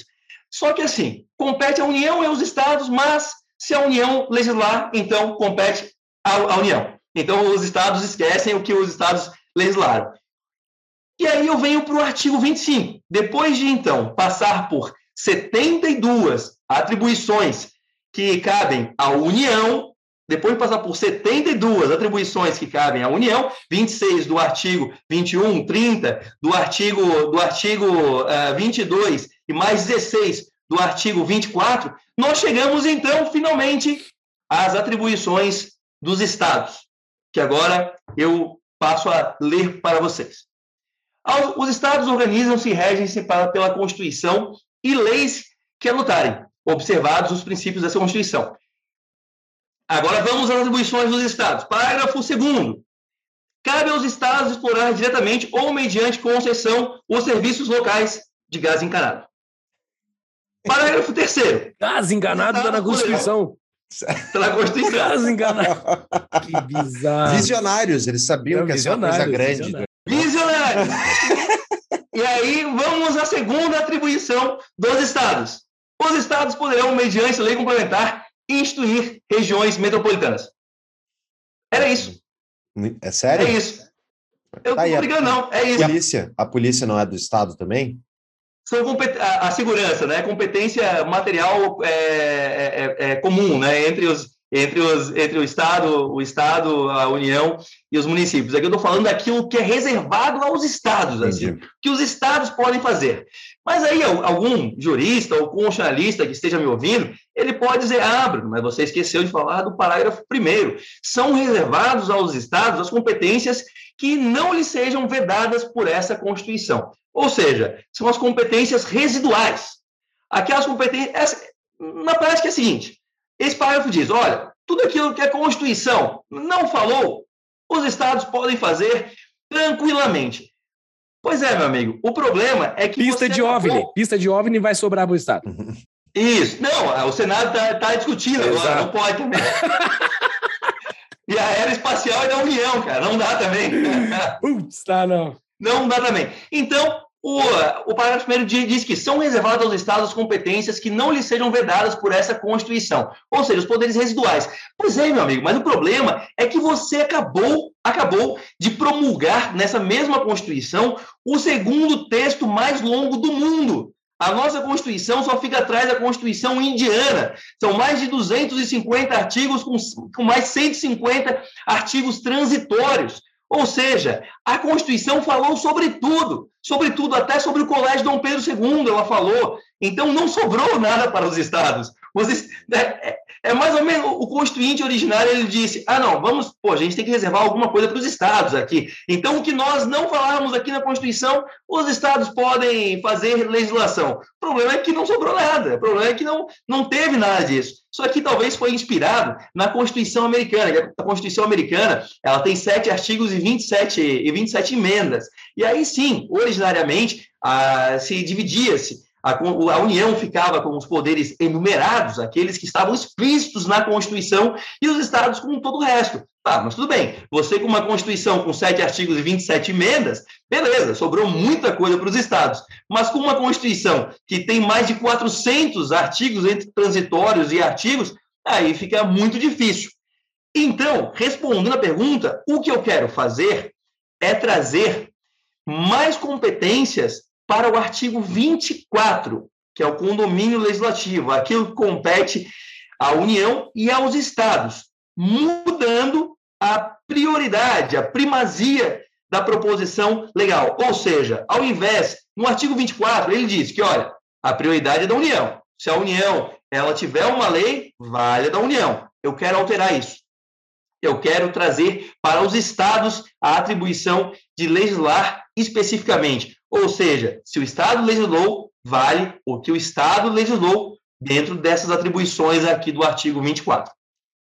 [SPEAKER 3] Só que assim, compete à União e aos estados, mas se a União legislar, então compete à, à União. Então, os estados esquecem o que os estados legislaram. E aí eu venho para o artigo 25. Depois de, então, passar por 72 atribuições que cabem à União, depois de passar por 72 atribuições que cabem à União, 26 do artigo 21, 30 do artigo, do artigo uh, eh, 22 e mais 16 do artigo 24, nós chegamos, então, finalmente, às atribuições dos estados que agora eu passo a ler para vocês. Os estados organizam-se e regem-se pela Constituição e leis que adotarem, observados os princípios dessa Constituição. Agora vamos às atribuições dos estados. Parágrafo 2 Cabe aos estados explorar diretamente ou mediante concessão os serviços locais de gás encanado. Parágrafo 3
[SPEAKER 1] Gás enganado está na Constituição.
[SPEAKER 3] Pela Constituição. Caso
[SPEAKER 2] enganado. Que bizarro. Visionários, eles sabiam Não, que essa é uma coisa grande.
[SPEAKER 3] Visionários! E aí vamos à segunda atribuição dos estados. Os estados poderão, mediante lei complementar, instituir regiões metropolitanas. Era isso.
[SPEAKER 2] É sério?
[SPEAKER 3] É isso. Eu tá, não tô brigando, não. É isso.
[SPEAKER 2] A polícia, a polícia não é do Estado também?
[SPEAKER 3] São a, a segurança, né? Competência material é, é, é, é comum, né? Entre os, entre, os, entre o Estado, o Estado, a União e os municípios. Aqui eu estou falando daquilo que é reservado aos Estados, assim, que os Estados podem fazer. Mas aí algum jurista ou constitucionalista que esteja me ouvindo, ele pode dizer, ah, Bruno, mas você esqueceu de falar do parágrafo primeiro. São reservados aos Estados as competências que não lhes sejam vedadas por essa Constituição. Ou seja, são as competências residuais. Aquelas competências... Na prática é a seguinte, esse parágrafo diz: olha, tudo aquilo que a Constituição não falou, os estados podem fazer tranquilamente. Pois é, meu amigo. O problema é que.
[SPEAKER 1] Pista de. OVNI. Pista de OVNI vai sobrar para o Estado.
[SPEAKER 3] Isso. Não, o Senado está tá discutindo Exato. agora, não pode também. e a aeroespacial é da União, cara. Não dá também.
[SPEAKER 1] Putz, tá, não.
[SPEAKER 3] Não dá também. Então, o, o parágrafo primeiro diz que são reservadas aos estados competências que não lhes sejam vedadas por essa Constituição, ou seja, os poderes residuais. Pois é, meu amigo, mas o problema é que você acabou, acabou de promulgar nessa mesma Constituição o segundo texto mais longo do mundo. A nossa Constituição só fica atrás da Constituição indiana. São mais de 250 artigos com, com mais 150 artigos transitórios. Ou seja, a Constituição falou sobre tudo, sobre tudo, até sobre o Colégio Dom Pedro II, ela falou. Então, não sobrou nada para os estados. É, é, é, mais ou menos o constituinte originário, ele disse: ah, não, vamos, pô, a gente tem que reservar alguma coisa para os estados aqui. Então, o que nós não falamos aqui na Constituição, os estados podem fazer legislação. O problema é que não sobrou nada, o problema é que não, não teve nada disso. Só que talvez foi inspirado na Constituição Americana. A Constituição Americana ela tem sete artigos e 27, e 27 emendas. E aí sim, originariamente, a, se dividia-se a, a, União ficava com os poderes enumerados, aqueles que estavam explícitos na Constituição, e os estados com todo o resto. Tá, mas tudo bem. Você com uma Constituição com sete artigos e 27 emendas, beleza, sobrou muita coisa para os estados. Mas com uma Constituição que tem mais de 400 artigos entre transitórios e artigos, aí fica muito difícil. Então, respondendo a pergunta, o que eu quero fazer é trazer mais competências para o artigo 24, que é o condomínio legislativo, aquilo que compete à União e aos estados, mudando a prioridade, a primazia da proposição legal. Ou seja, ao invés, no artigo 24, ele diz que, olha, a prioridade é da União. Se a União ela tiver uma lei, vale da União. Eu quero alterar isso. Eu quero trazer para os estados a atribuição de legislar especificamente. Ou seja, se o Estado legislou, vale o que o Estado legislou dentro dessas atribuições aqui do artigo 24.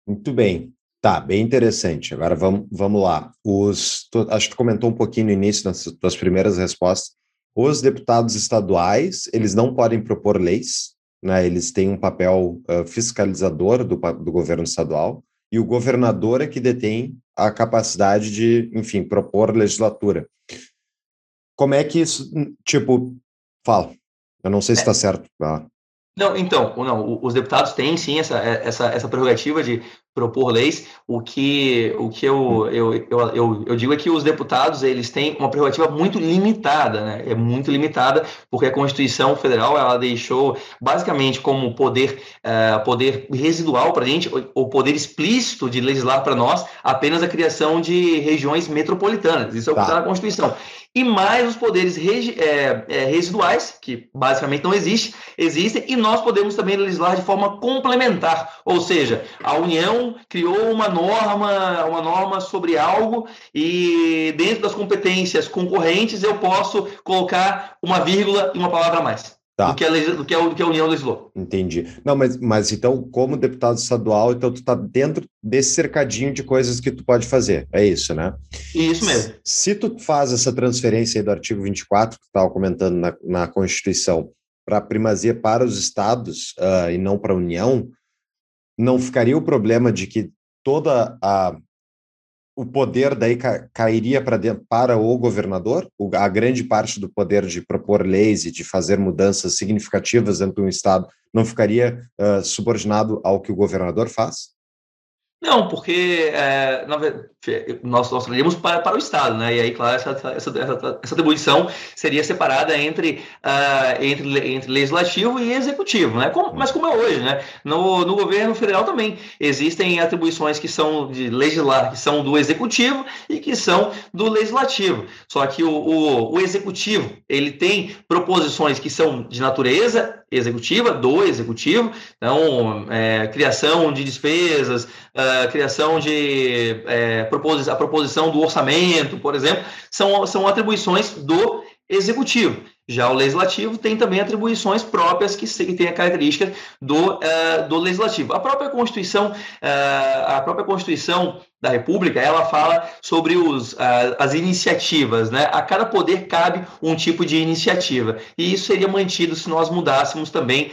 [SPEAKER 2] Muito bem. Tá, bem interessante. Agora vamos, vamos lá. Os, tu, acho que tu comentou um pouquinho no início, nas tuas primeiras respostas. Os deputados estaduais, eles não podem propor leis, né? eles têm um papel uh, fiscalizador do, do governo estadual, e o governador é que detém a capacidade de, enfim, propor legislatura. Como é que isso, tipo, fala. Eu não sei se está é. certo. Ah.
[SPEAKER 3] Não, então, não, os deputados têm sim essa, essa, essa prerrogativa de propor leis. O que, o que eu, eu, eu, eu, eu digo é que os deputados eles têm uma prerrogativa muito limitada, né? É muito limitada, porque a Constituição Federal ela deixou basicamente como poder, uh, poder residual para a gente, o poder explícito de legislar para nós apenas a criação de regiões metropolitanas. Isso é o que está tá na Constituição e mais os poderes é, é, residuais, que basicamente não existe, existem, e nós podemos também legislar de forma complementar, ou seja, a União criou uma norma, uma norma sobre algo, e dentro das competências concorrentes eu posso colocar uma vírgula e uma palavra a mais. Tá. Do, que a, do, que a, do que a União legislou.
[SPEAKER 2] Entendi. Não, mas, mas então, como deputado estadual, então tu está dentro desse cercadinho de coisas que tu pode fazer. É isso, né?
[SPEAKER 3] Isso mesmo.
[SPEAKER 2] Se, se tu faz essa transferência do artigo 24, que tu estava comentando na, na Constituição, para primazia para os estados uh, e não para a União, não ficaria o problema de que toda a o poder daí ca cairia para para o governador, a grande parte do poder de propor leis e de fazer mudanças significativas dentro de um estado não ficaria uh, subordinado ao que o governador faz?
[SPEAKER 3] Não, porque é, nós, nós traríamos para, para o Estado, né? E aí, claro, essa, essa, essa, essa atribuição seria separada entre, uh, entre, entre legislativo e executivo, né? Como, mas como é hoje, né? No, no governo federal também existem atribuições que são de legislar, que são do executivo e que são do legislativo. Só que o, o, o executivo ele tem proposições que são de natureza executiva, do executivo, então, é, criação de despesas, uh, criação de é, proposi a proposição do orçamento, por exemplo, são, são atribuições do executivo. Já o legislativo tem também atribuições próprias que, que têm a característica do, uh, do legislativo. A própria Constituição, uh, a própria Constituição da República, ela fala sobre os, uh, as iniciativas, né? A cada poder cabe um tipo de iniciativa. E isso seria mantido se nós mudássemos também,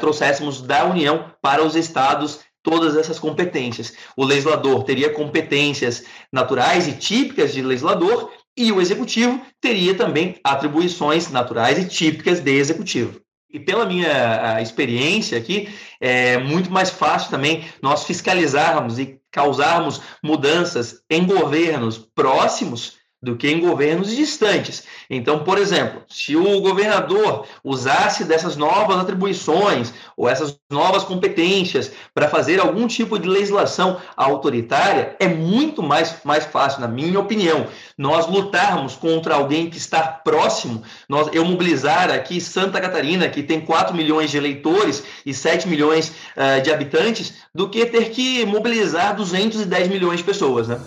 [SPEAKER 3] trouxéssemos da União para os estados todas essas competências. O legislador teria competências naturais e típicas de legislador e o executivo teria também atribuições naturais e típicas de executivo. E pela minha experiência aqui, é muito mais fácil também nós fiscalizarmos e causarmos mudanças em governos próximos do que em governos distantes. Então, por exemplo, se o governador usasse dessas novas atribuições ou essas novas competências para fazer algum tipo de legislação autoritária, é muito mais, mais fácil, na minha opinião, nós lutarmos contra alguém que está próximo, nós, eu mobilizar aqui Santa Catarina, que tem 4 milhões de eleitores e 7 milhões uh, de habitantes, do que ter que mobilizar 210 milhões de pessoas, né?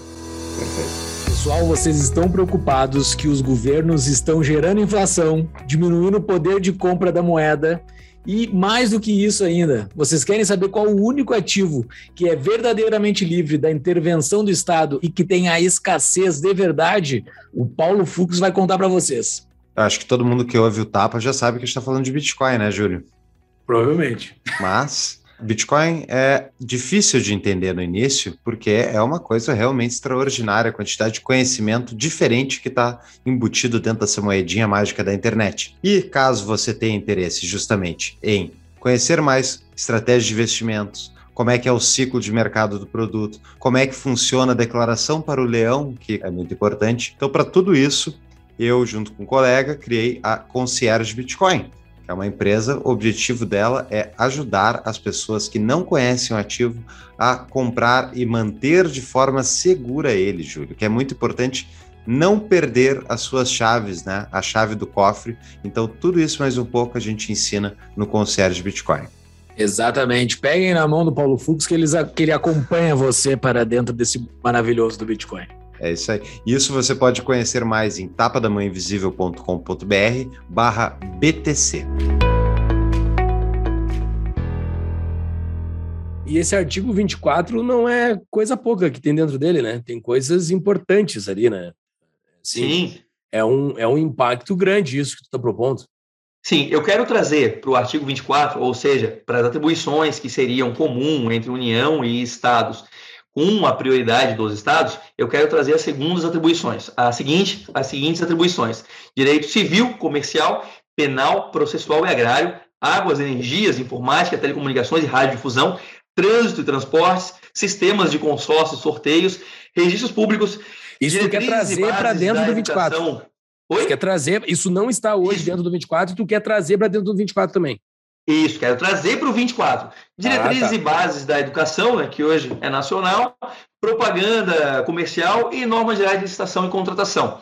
[SPEAKER 1] Perfeito. Pessoal, vocês estão preocupados que os governos estão gerando inflação, diminuindo o poder de compra da moeda e mais do que isso ainda, vocês querem saber qual o único ativo que é verdadeiramente livre da intervenção do Estado e que tem a escassez de verdade? O Paulo Fux vai contar para vocês.
[SPEAKER 2] acho que todo mundo que ouve o Tapa já sabe que a gente está falando de Bitcoin, né, Júlio?
[SPEAKER 1] Provavelmente.
[SPEAKER 2] Mas Bitcoin é difícil de entender no início, porque é uma coisa realmente extraordinária, a quantidade de conhecimento diferente que está embutido dentro dessa moedinha mágica da internet. E caso você tenha interesse justamente em conhecer mais estratégias de investimentos, como é que é o ciclo de mercado do produto, como é que funciona a declaração para o leão, que é muito importante. Então, para tudo isso, eu, junto com um colega, criei a Concierge Bitcoin é uma empresa, o objetivo dela é ajudar as pessoas que não conhecem o ativo a comprar e manter de forma segura ele, Júlio, que é muito importante não perder as suas chaves, né? A chave do cofre. Então, tudo isso mais um pouco a gente ensina no Concierge Bitcoin.
[SPEAKER 1] Exatamente. Peguem na mão do Paulo Fux que, eles, que ele acompanha você para dentro desse maravilhoso do Bitcoin.
[SPEAKER 2] É isso aí. Isso você pode conhecer mais em tapadamãoinvisível.com.br barra BTC.
[SPEAKER 1] E esse artigo 24 não é coisa pouca que tem dentro dele, né? Tem coisas importantes ali, né?
[SPEAKER 3] Sim. Sim.
[SPEAKER 1] É um, é um impacto grande isso que tu está propondo.
[SPEAKER 3] Sim, eu quero trazer para o artigo 24, ou seja, para as atribuições que seriam comum entre União e Estados, com a prioridade dos estados, eu quero trazer as segundas atribuições. A seguinte, as seguintes atribuições: direito civil, comercial, penal, processual e agrário, águas, energias, informática, telecomunicações e radiodifusão, trânsito e transportes, sistemas de consórcios, sorteios, registros públicos.
[SPEAKER 1] Isso tu quer trazer para dentro do 24. Oi? Tu quer trazer, isso não está hoje isso. dentro do 24 e tu quer trazer para dentro do 24 também.
[SPEAKER 3] Isso, quero trazer para o 24. Diretrizes ah, tá. e bases da educação, né, que hoje é nacional, propaganda comercial e normas gerais de licitação e contratação.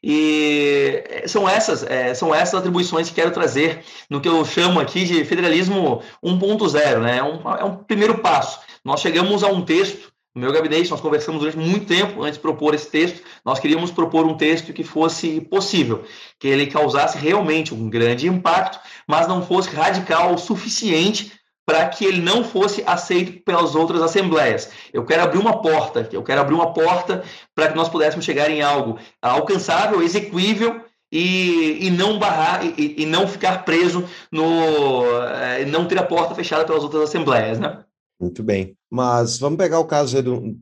[SPEAKER 3] E são essas, é, são essas atribuições que quero trazer no que eu chamo aqui de federalismo 1.0, né? É um, é um primeiro passo. Nós chegamos a um texto no meu gabinete, nós conversamos durante muito tempo antes de propor esse texto. Nós queríamos propor um texto que fosse possível, que ele causasse realmente um grande impacto, mas não fosse radical o suficiente para que ele não fosse aceito pelas outras assembleias. Eu quero abrir uma porta, eu quero abrir uma porta para que nós pudéssemos chegar em algo alcançável, execuível e, e não barrar e, e não ficar preso no eh, não ter a porta fechada pelas outras assembleias, né?
[SPEAKER 2] Muito bem. Mas vamos pegar o caso do,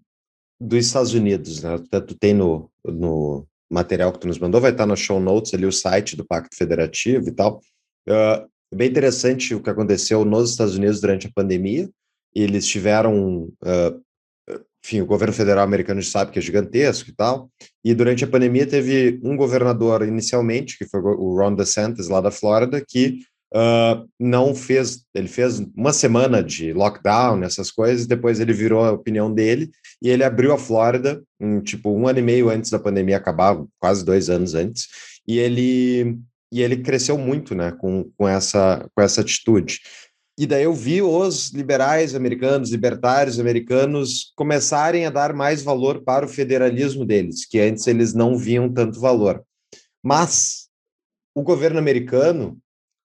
[SPEAKER 2] dos Estados Unidos, né? Tu tem no, no material que tu nos mandou, vai estar no show notes ali o site do Pacto Federativo e tal. Uh, bem interessante o que aconteceu nos Estados Unidos durante a pandemia. Eles tiveram, uh, enfim, o governo federal americano sabe que é gigantesco e tal. E durante a pandemia teve um governador inicialmente, que foi o Ron DeSantis lá da Flórida, que uh, não fez, ele fez uma semana de lockdown, essas coisas, depois ele virou a opinião dele e ele abriu a Flórida, um, tipo, um ano e meio antes da pandemia acabar, quase dois anos antes, e ele, e ele cresceu muito, né, com, com, essa, com essa atitude. E daí eu vi os liberais americanos, libertários americanos começarem a dar mais valor para o federalismo deles, que antes eles não viam tanto valor. Mas o governo americano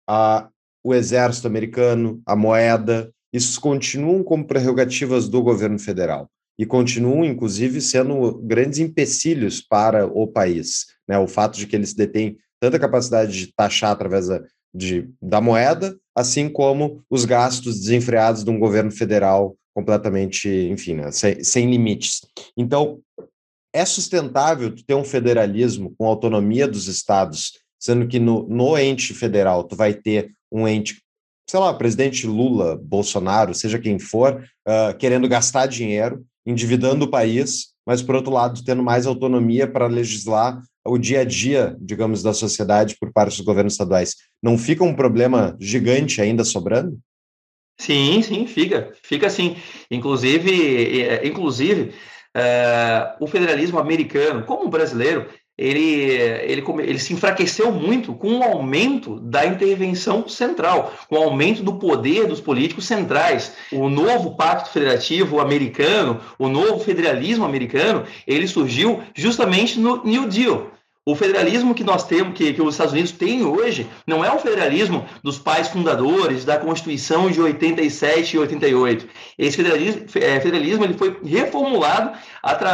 [SPEAKER 2] a, o exército americano, a moeda, isso continuam como prerrogativas do governo federal e continuam, inclusive, sendo grandes empecilhos para o país. Né? O fato de que eles detêm tanta capacidade de taxar através da, de, da moeda, assim como os gastos desenfreados de um governo federal completamente, enfim, né? sem, sem limites. Então, é sustentável ter um federalismo com autonomia dos estados sendo que no, no ente federal tu vai ter um ente, sei lá, presidente Lula, Bolsonaro, seja quem for, uh, querendo gastar dinheiro, endividando o país, mas por outro lado tendo mais autonomia para legislar o dia a dia, digamos, da sociedade por parte dos governos estaduais. Não fica um problema gigante ainda sobrando?
[SPEAKER 3] Sim, sim, fica, fica assim. Inclusive, é, inclusive, uh, o federalismo americano, como o brasileiro, ele, ele, ele se enfraqueceu muito com o aumento da intervenção central, com o aumento do poder dos políticos centrais. O novo Pacto Federativo americano, o novo federalismo americano, ele surgiu justamente no New Deal. O federalismo que nós temos, que, que os Estados Unidos têm hoje, não é o federalismo dos pais fundadores da Constituição de 87 e 88. Esse federalismo, é, federalismo ele foi reformulado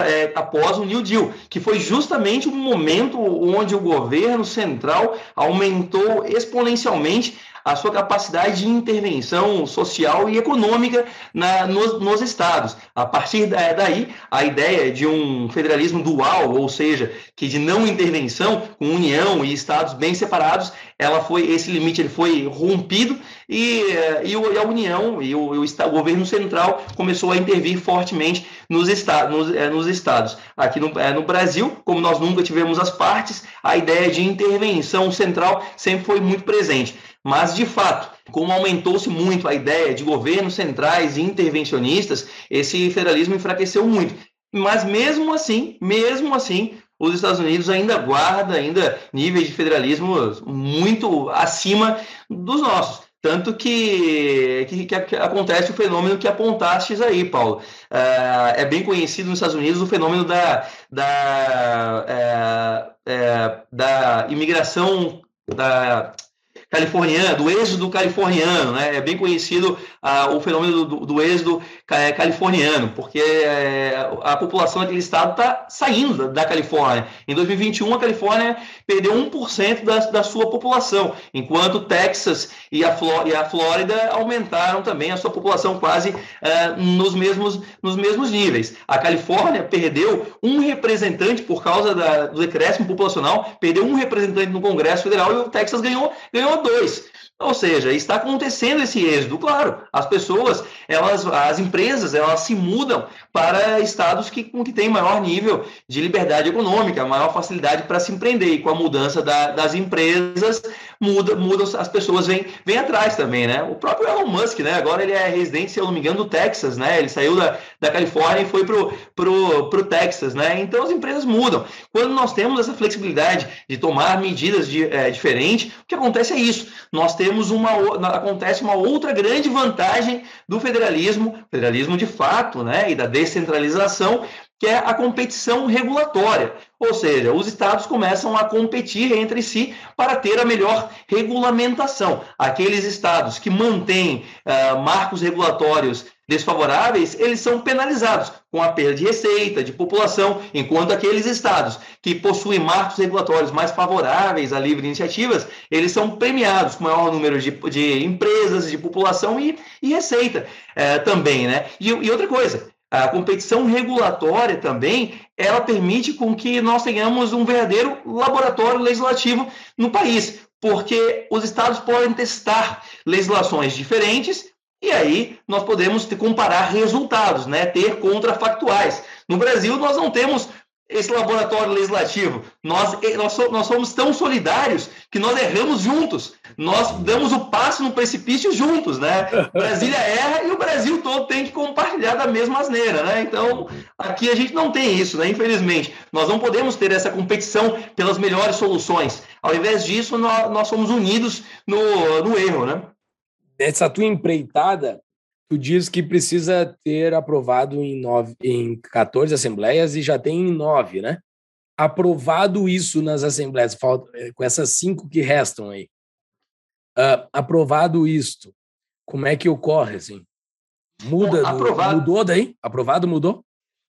[SPEAKER 3] é, após o New Deal, que foi justamente um momento onde o governo central aumentou exponencialmente a sua capacidade de intervenção social e econômica na, nos, nos estados. A partir daí, a ideia de um federalismo dual, ou seja, que de não intervenção, com união e estados bem separados, ela foi esse limite ele foi rompido e, e, a União e o, o, governo central começou a intervir fortemente nos, esta, nos, é, nos estados. Aqui no, é, no Brasil, como nós nunca tivemos as partes, a ideia de intervenção central sempre foi muito presente. Mas, de fato, como aumentou-se muito a ideia de governos centrais e intervencionistas, esse federalismo enfraqueceu muito. Mas mesmo assim, mesmo assim, os Estados Unidos ainda guarda ainda níveis de federalismo muito acima dos nossos. Tanto que, que, que, acontece o fenômeno que apontastes aí, Paulo. É, é bem conhecido nos Estados Unidos o fenômeno da, da, é, é, da imigração, da californiano, do êxodo californiano, né? É bem conhecido ah, o fenômeno do, do êxodo é, californiano, porque é, a população daquele estado está saindo da, da, Califórnia. Em 2021, a Califórnia perdeu 1% da, da sua população, enquanto Texas e a, e a Flórida aumentaram também a sua população quase é, nos, mesmos, nos mesmos níveis. A Califórnia perdeu um representante por causa da, do decréscimo populacional, perdeu um representante no Congresso Federal e o Texas ganhou, ganhou Ou seja, está acontecendo esse êxodo, claro. As pessoas, elas, as empresas, elas se mudam para estados que, que têm maior nível de liberdade econômica, maior facilidade para se empreender. E com a mudança da, das empresas, muda, muda, as pessoas vêm, vêm atrás também, né? O próprio Elon Musk, né? Agora ele é residente, se eu não me engano, do Texas, né? Ele saiu da, da Califórnia e foi pro, pro, pro Texas, né? Então as empresas mudam. Quando nós temos essa flexibilidade de tomar medidas de, é, diferentes, o que acontece é isso. Nós temos uma acontece uma outra grande vantagem do federalismo, federalismo de fato, né? E da descentralização, que é a competição regulatória. Ou seja, os estados começam a competir entre si para ter a melhor regulamentação. Aqueles estados que mantêm uh, marcos regulatórios desfavoráveis, eles são penalizados com a perda de receita, de população, enquanto aqueles estados que possuem marcos regulatórios mais favoráveis a livre iniciativas, eles são premiados com maior número de, de empresas, de população e, e receita uh, também. Né? E, e outra coisa, A competição regulatória também, ela permite com que nós tenhamos um verdadeiro laboratório legislativo no país, porque os estados podem testar legislações diferentes e aí nós podemos comparar resultados, né? ter contrafactuais. No Brasil, nós não temos esse laboratório legislativo. Nós, eh, nós, nós somos tão solidários que nós erramos juntos. Nós damos o passo no precipício juntos, né? Brasília erra e o Brasil todo tem que compartilhar da mesma asneira, né? Então, aqui a gente não tem isso, né? Infelizmente. Nós não podemos ter essa competição pelas melhores soluções. Ao invés disso, nós, nós somos unidos no, no erro, né?
[SPEAKER 1] Essa tua empreitada, tu diz que precisa ter aprovado em, nove, em 14 assembleias e já tem em nove, né? Aprovado isso nas assembleias, falta, eh, com essas cinco que restam aí. Uh, aprovado isto, como é que ocorre, assim? Muda, bom, aprovado. mudou daí? Aprovado, mudou?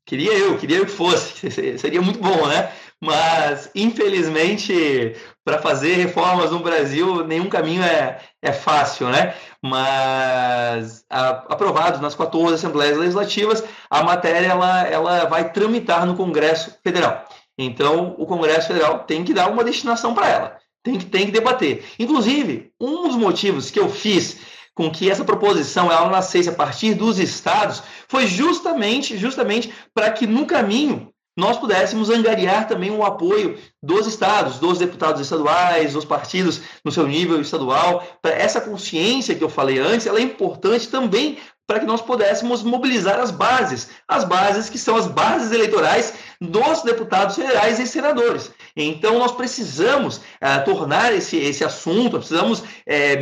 [SPEAKER 3] Queria eu, queria eu que fosse, seria muito bom, né? Mas, infelizmente, para fazer reformas no Brasil, nenhum caminho é, é fácil, né? Mas, a, aprovados nas 14 Assembleias Legislativas, a matéria ela, ela vai tramitar no Congresso Federal. Então, o Congresso Federal tem que dar uma destinação para ela, tem que, tem que debater. Inclusive, um dos motivos que eu fiz com que essa proposição ela nascesse a partir dos estados foi justamente justamente para que no caminho nós pudéssemos angariar também o apoio dos estados, dos deputados estaduais, dos partidos no seu nível estadual. Essa consciência que eu falei antes, ela é importante também para que nós pudéssemos mobilizar as bases, as bases que são as bases eleitorais dos deputados federais e senadores. Então, nós precisamos uh, tornar esse, esse assunto, precisamos uh,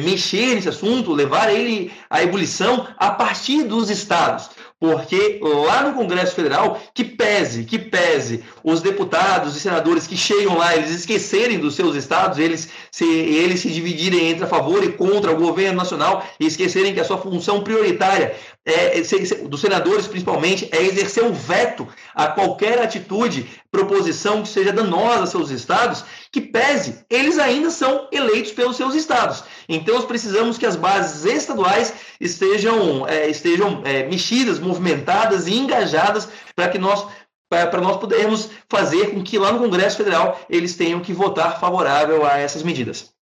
[SPEAKER 3] mexer nesse assunto, levar ele à ebulição a partir dos estados porque lá no Congresso Federal, que pese, que pese os deputados e senadores que chegam lá, eles esquecerem dos seus estados, eles se, eles se dividirem entre a favor e contra o governo nacional e esquecerem que a sua função prioritária é, dos senadores principalmente, é exercer um veto a qualquer atitude, proposição que seja danosa aos seus estados, que pese, eles ainda são eleitos pelos seus estados. Então, nós precisamos que as bases estaduais estejam, é, estejam é, mexidas, movimentadas e engajadas para que nós para nós podermos fazer com que lá no Congresso Federal eles tenham que votar favorável a essas medidas.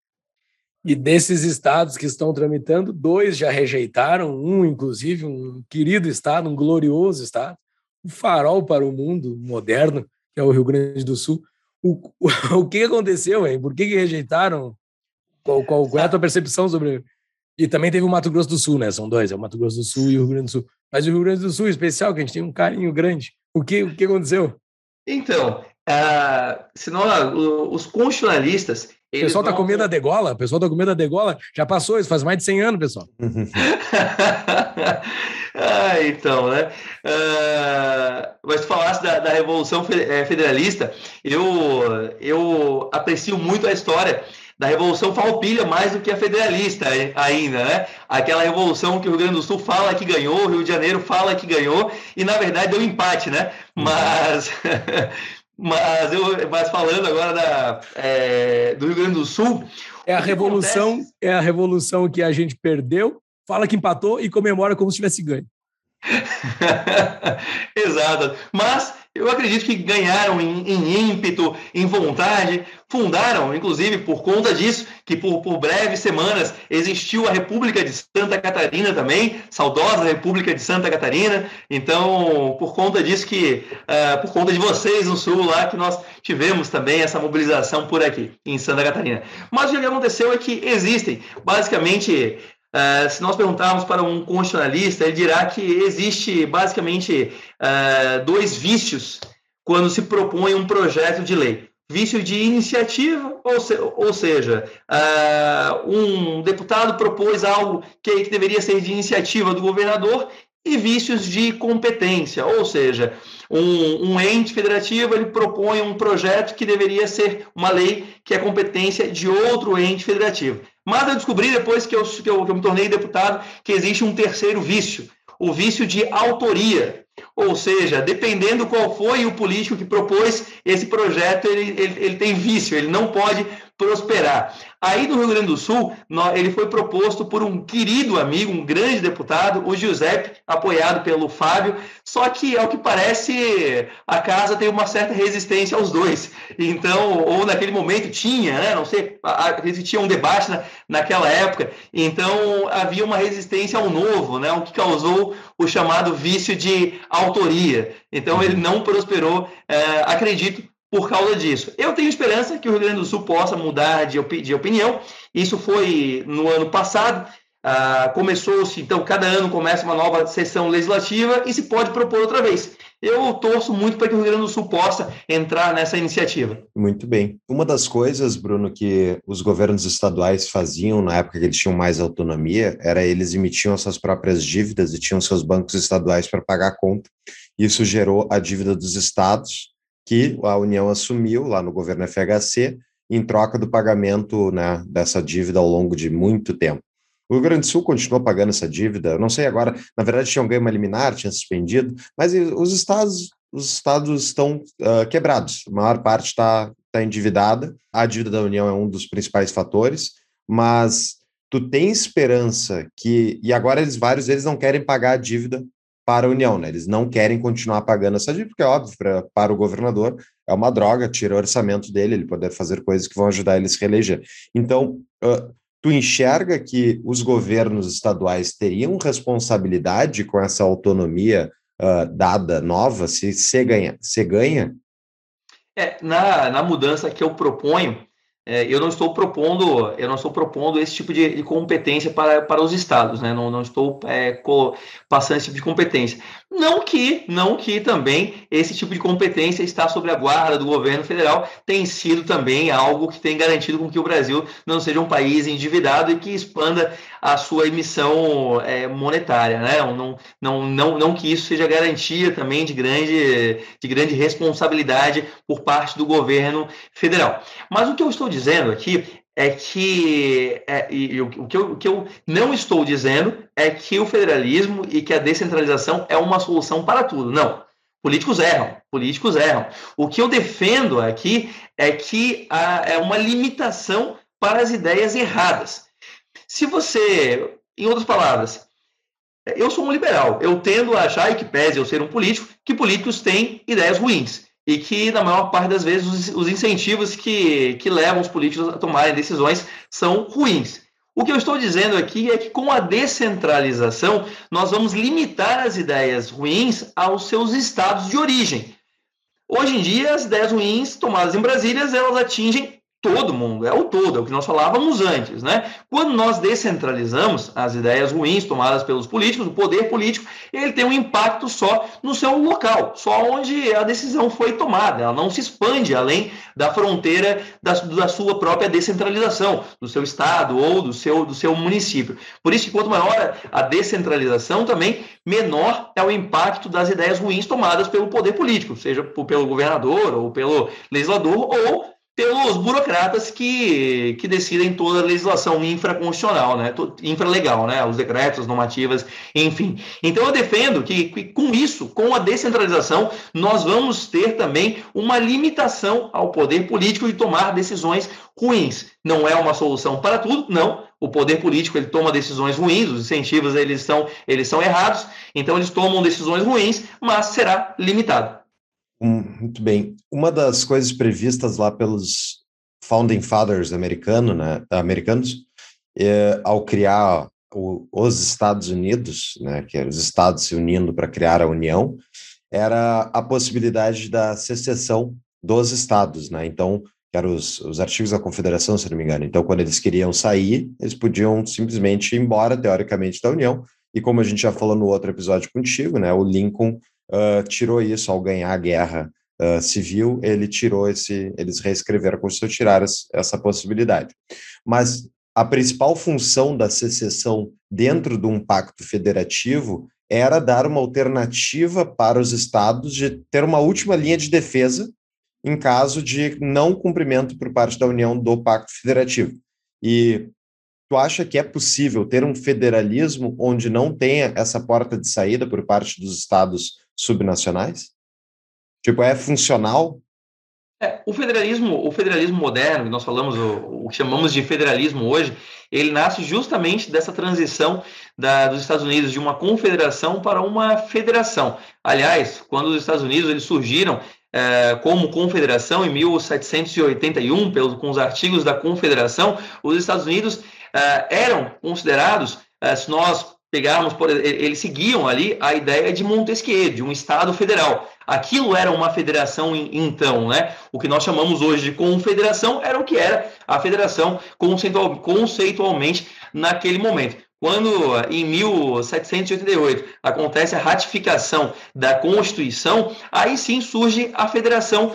[SPEAKER 1] E desses estados que estão tramitando, dois já rejeitaram, um, inclusive, um querido estado, um glorioso estado, um farol para o mundo moderno, que é o Rio Grande do Sul. O, o, o que aconteceu, hein? Por que, que rejeitaram? Qual, qual, qual é a tua percepção sobre. E também teve o Mato Grosso do Sul, né? São dois, é o Mato Grosso do Sul e o Rio Grande do Sul. Mas o Rio Grande do Sul, especial, que a gente tem um carinho grande. O que, o que aconteceu?
[SPEAKER 3] Então, uh, senão, uh, os constitucionalistas
[SPEAKER 1] o pessoal está vão... com medo da degola? O pessoal está com medo da degola? Já passou isso, faz mais de 100 anos, pessoal.
[SPEAKER 3] ah, então, né? Uh, mas tu falasse da, da Revolução eh, Federalista, eu, eu aprecio muito a história da Revolução Falpilha mais do que a federalista ainda, né? Aquela revolução que o Rio Grande do Sul fala que ganhou, o Rio de Janeiro fala que ganhou, e na verdade deu empate, né? Uhum. Mas Mas, eu, mas falando agora da, é, do Rio Grande do Sul.
[SPEAKER 1] É a revolução, acontece... é a revolução que a gente perdeu, fala que empatou e comemora como se tivesse ganho.
[SPEAKER 3] Exato. Mas eu acredito que ganharam em, em, ímpeto, em vontade, fundaram, inclusive por conta disso, que por, por, breves semanas existiu a República de Santa Catarina também, saudosa República de Santa Catarina. Então, por conta disso que, uh, por conta de vocês no Sul lá, que nós tivemos também essa mobilização por aqui, em Santa Catarina. Mas o que aconteceu é que existem, basicamente, Uh, se nós perguntarmos para um constitucionalista, ele dirá que existe basicamente uh, dois vícios quando se propõe um projeto de lei. Vício de iniciativa, ou, se, ou seja, uh, um deputado propôs algo que, que deveria ser de iniciativa do governador, e vícios de competência, ou seja, um, um, ente federativo ele propõe um projeto que deveria ser uma lei que é competência de outro ente federativo. Mas eu descobri depois que eu, que eu, que eu me tornei deputado que existe um terceiro vício, o vício de autoria. Ou seja, dependendo qual foi o político que propôs esse projeto, ele, ele, ele tem vício, ele não pode prosperar. Aí no Rio Grande do Sul, ele foi proposto por um querido amigo, um grande deputado, o Giuseppe, apoiado pelo Fábio, só que, ao que parece, a casa tem uma certa resistência aos dois. Então, ou naquele momento tinha, né, não sei, existia um debate na, naquela época, então havia uma resistência ao novo, né, o que causou o chamado vício de autoria. Então, ele não prosperou, é, acredito, por causa disso. Eu tenho esperança que o Rio Grande do Sul possa mudar de, opi de opinião. Isso foi no ano passado. Ah, Começou-se, então, cada ano começa uma nova sessão legislativa e se pode propor outra vez. Eu torço muito para que o Rio Grande do Sul possa entrar nessa iniciativa.
[SPEAKER 2] Muito bem. Uma das coisas, Bruno, que os governos estaduais faziam na época que eles tinham mais autonomia era eles emitiam suas próprias dívidas e tinham seus bancos estaduais para pagar a conta. Isso gerou a dívida dos estados, que a União assumiu lá no governo FHC em troca do pagamento né, dessa dívida ao longo de muito tempo. O Rio Grande do Sul continuou pagando essa dívida, não sei agora, na verdade tinha um ganho liminar, tinha suspendido, mas os estados, os estados estão uh, quebrados, a maior parte está tá endividada, a dívida da União é um dos principais fatores, mas tu tem esperança que, e agora eles vários eles não querem pagar a dívida para a União, né? Eles não querem continuar pagando essa dívida, porque é óbvio, pra, para o governador é uma droga, tira o orçamento dele, ele poder fazer coisas que vão ajudar ele a se reeleger. Então, uh, tu enxerga que os governos estaduais teriam responsabilidade com essa autonomia uh, dada nova, se você ganha, se ganha?
[SPEAKER 3] É, na, na mudança que eu proponho, é, eu não estou propondo, eu não estou propondo esse tipo de, de competência para, para os estados, né? Não, não estou é, passando esse tipo de competência. Não que, não que também esse tipo de competência está sob a guarda do governo federal, tem sido também algo que tem garantido com que o Brasil não seja um país endividado e que expanda a sua emissão é, monetária, né? Não, não, não, não que isso seja garantia também de grande, de grande responsabilidade por parte do governo federal. Mas o que eu estou dizendo aqui é que é, e, e, o, que eu, o que eu não estou dizendo é que o federalismo e que a descentralização é uma solução para tudo. Não. Políticos erram, políticos erram. O que eu defendo aqui é que há, é uma limitação para as ideias erradas. Se você, em outras palavras, eu sou um liberal, eu tendo a achar, e que pese eu ser um político, que políticos têm ideias ruins e que, na maior parte das vezes, os, os incentivos que, que levam os políticos a tomarem decisões são ruins. O que eu estou dizendo aqui é que com a descentralização, nós vamos limitar as ideias ruins aos seus estados de origem. Hoje em dia, as ideias ruins tomadas em Brasília, elas atingem todo mundo, é o todo, é o que nós falávamos antes, né? Quando nós descentralizamos as ideias ruins tomadas pelos políticos, o poder político, ele tem um impacto só no seu local, só onde a decisão foi tomada, ela não se expande além da fronteira da, da sua própria descentralização, do seu estado ou do seu, do seu município. Por isso que quanto maior a descentralização também, menor é o impacto das ideias ruins tomadas pelo poder político, seja pelo governador ou pelo legislador ou pelos burocratas que, que decidem toda a legislação infraconstitucional, né? infralegal, né? os decretos, normativas, enfim. Então eu defendo que, que, com isso, com a descentralização, nós vamos ter também uma limitação ao poder político de tomar decisões ruins. Não é uma solução para tudo, não. O poder político ele toma decisões ruins, os incentivos eles são, eles são errados, então eles tomam decisões ruins, mas será limitado.
[SPEAKER 2] Muito bem. Uma das coisas previstas lá pelos founding fathers americano, né, americanos, é, ao criar o, os Estados Unidos, né, que eram os estados se unindo para criar a União, era a possibilidade da secessão dos estados, né? Então, que eram os, os artigos da Confederação, se não me engano. Então, quando eles queriam sair, eles podiam simplesmente ir embora, teoricamente, da União. E como a gente já falou no outro episódio contigo, né, o Lincoln uh, tirou isso ao ganhar a guerra uh, civil, ele tirou esse, eles reescreveram a Constituição, tiraram essa possibilidade. Mas a principal função da secessão dentro de um pacto federativo era dar uma alternativa para os estados de ter uma última linha de defesa em caso de não cumprimento por parte da União do Pacto Federativo. E tu acha que é possível ter um federalismo onde não tenha essa porta de saída por parte dos estados subnacionais? Tipo, é funcional?
[SPEAKER 3] É, o federalismo, o federalismo moderno, que nós falamos, o, o, que chamamos de federalismo hoje, ele nasce justamente dessa transição da, dos Estados Unidos de uma confederação para uma federação. Aliás, quando os Estados Unidos eles surgiram é, como confederação em 1781, pelos, com os artigos da confederação, os Estados Unidos é, eram considerados, é, se nós pegarmos, por, eles seguiam ali a ideia de Montesquieu, de um Estado federal. Aquilo era uma federação então, né? O que nós chamamos hoje de confederação era o que era a federação conceitual, conceitualmente naquele momento. Quando, em 1788, acontece a ratificação da Constituição, aí sim surge a federação,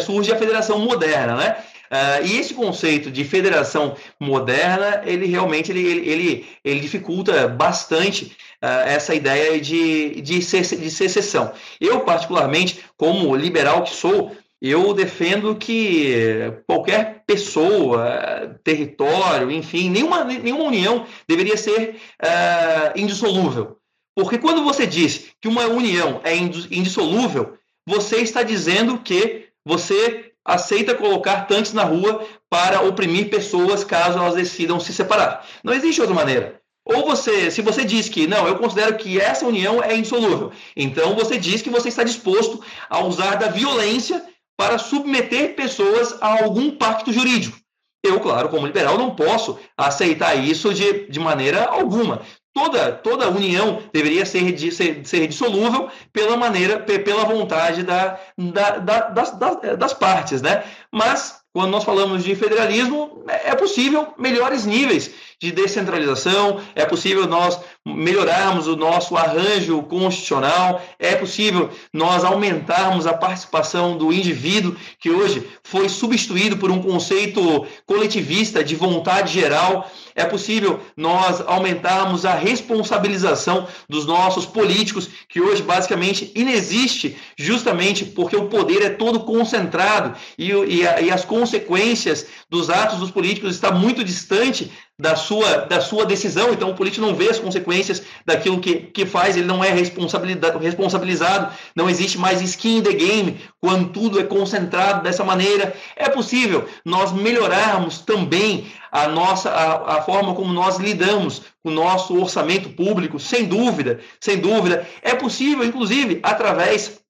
[SPEAKER 3] surge a federação moderna, né? Uh, e esse conceito de federação moderna, ele realmente ele, ele, ele dificulta bastante uh, essa ideia de, de, de secessão. Eu, particularmente, como liberal que sou, eu defendo que qualquer pessoa, território, enfim, nenhuma, nenhuma união deveria ser uh, indissolúvel. Porque quando você diz que uma união é indissolúvel, você está dizendo que você aceita colocar tanques na rua para oprimir pessoas caso elas decidam se separar. Não existe outra maneira. Ou você, se você diz que não, eu considero que essa união é insolúvel, então você diz que você está disposto a usar da violência para submeter pessoas a algum pacto jurídico. Eu, claro, como liberal, não posso aceitar isso de, de maneira alguma toda, toda união deveria ser, ser, ser dissolúvel pela maneira, pela vontade da, da, da, das, das partes, né? Mas quando nós falamos de federalismo, é possível melhores níveis de descentralização, é possível nós melhorarmos o nosso arranjo constitucional, é possível nós aumentarmos a participação do indivíduo, que hoje foi substituído por um conceito coletivista de vontade geral, é possível nós aumentarmos a responsabilização dos nossos políticos, que hoje basicamente inexiste, justamente porque o poder é todo concentrado e, e, e as consequências dos atos dos políticos está muito distante da sua, da sua decisão, então o político não vê as consequências daquilo que, que faz, ele não é responsabilizado, não existe mais skin in the game quando tudo é concentrado dessa maneira. É possível nós melhorarmos também a nossa a, a forma como nós lidamos com o nosso orçamento público, sem dúvida, sem dúvida. É possível, inclusive, através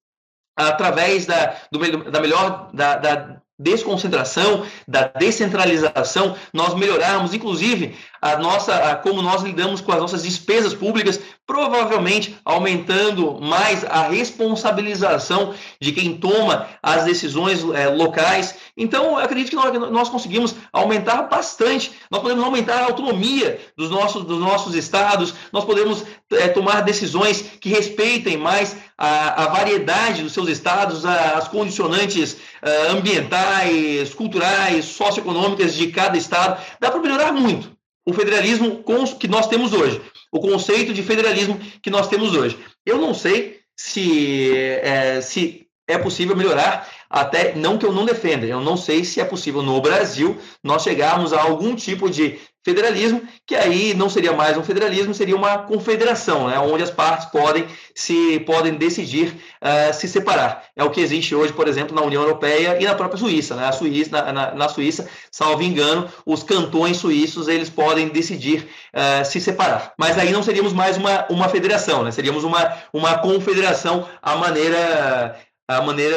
[SPEAKER 3] através da, do, da melhor da, da desconcentração, da descentralização, nós melhorarmos, inclusive, a nossa, a, como nós lidamos com as nossas despesas públicas, provavelmente aumentando mais a responsabilização de quem toma as decisões é, locais. Então, acredito que nós, nós, conseguimos aumentar bastante. Nós podemos aumentar a autonomia dos nossos, dos nossos estados, nós podemos é, tomar decisões que respeitem mais a, a variedade dos seus estados, a, as condicionantes uh, ambientais, culturais, socioeconômicas de cada estado. Dá para melhorar muito o federalismo que nós temos hoje, o conceito de federalismo que nós temos hoje. Eu não sei se é, se é possível melhorar, até não que eu não defenda, eu não sei se é possível no Brasil nós chegarmos a algum tipo de federalismo, que aí não seria mais um federalismo, seria uma confederação, né, onde as partes podem se podem decidir uh, se separar. É o que existe hoje, por exemplo, na União Europeia e na própria Suíça. Né? A Suíça na, na, na Suíça, salvo engano, os cantões suíços eles podem decidir uh, se separar. Mas aí não seríamos mais uma, uma federação, né? seríamos uma, uma confederação à maneira a maneira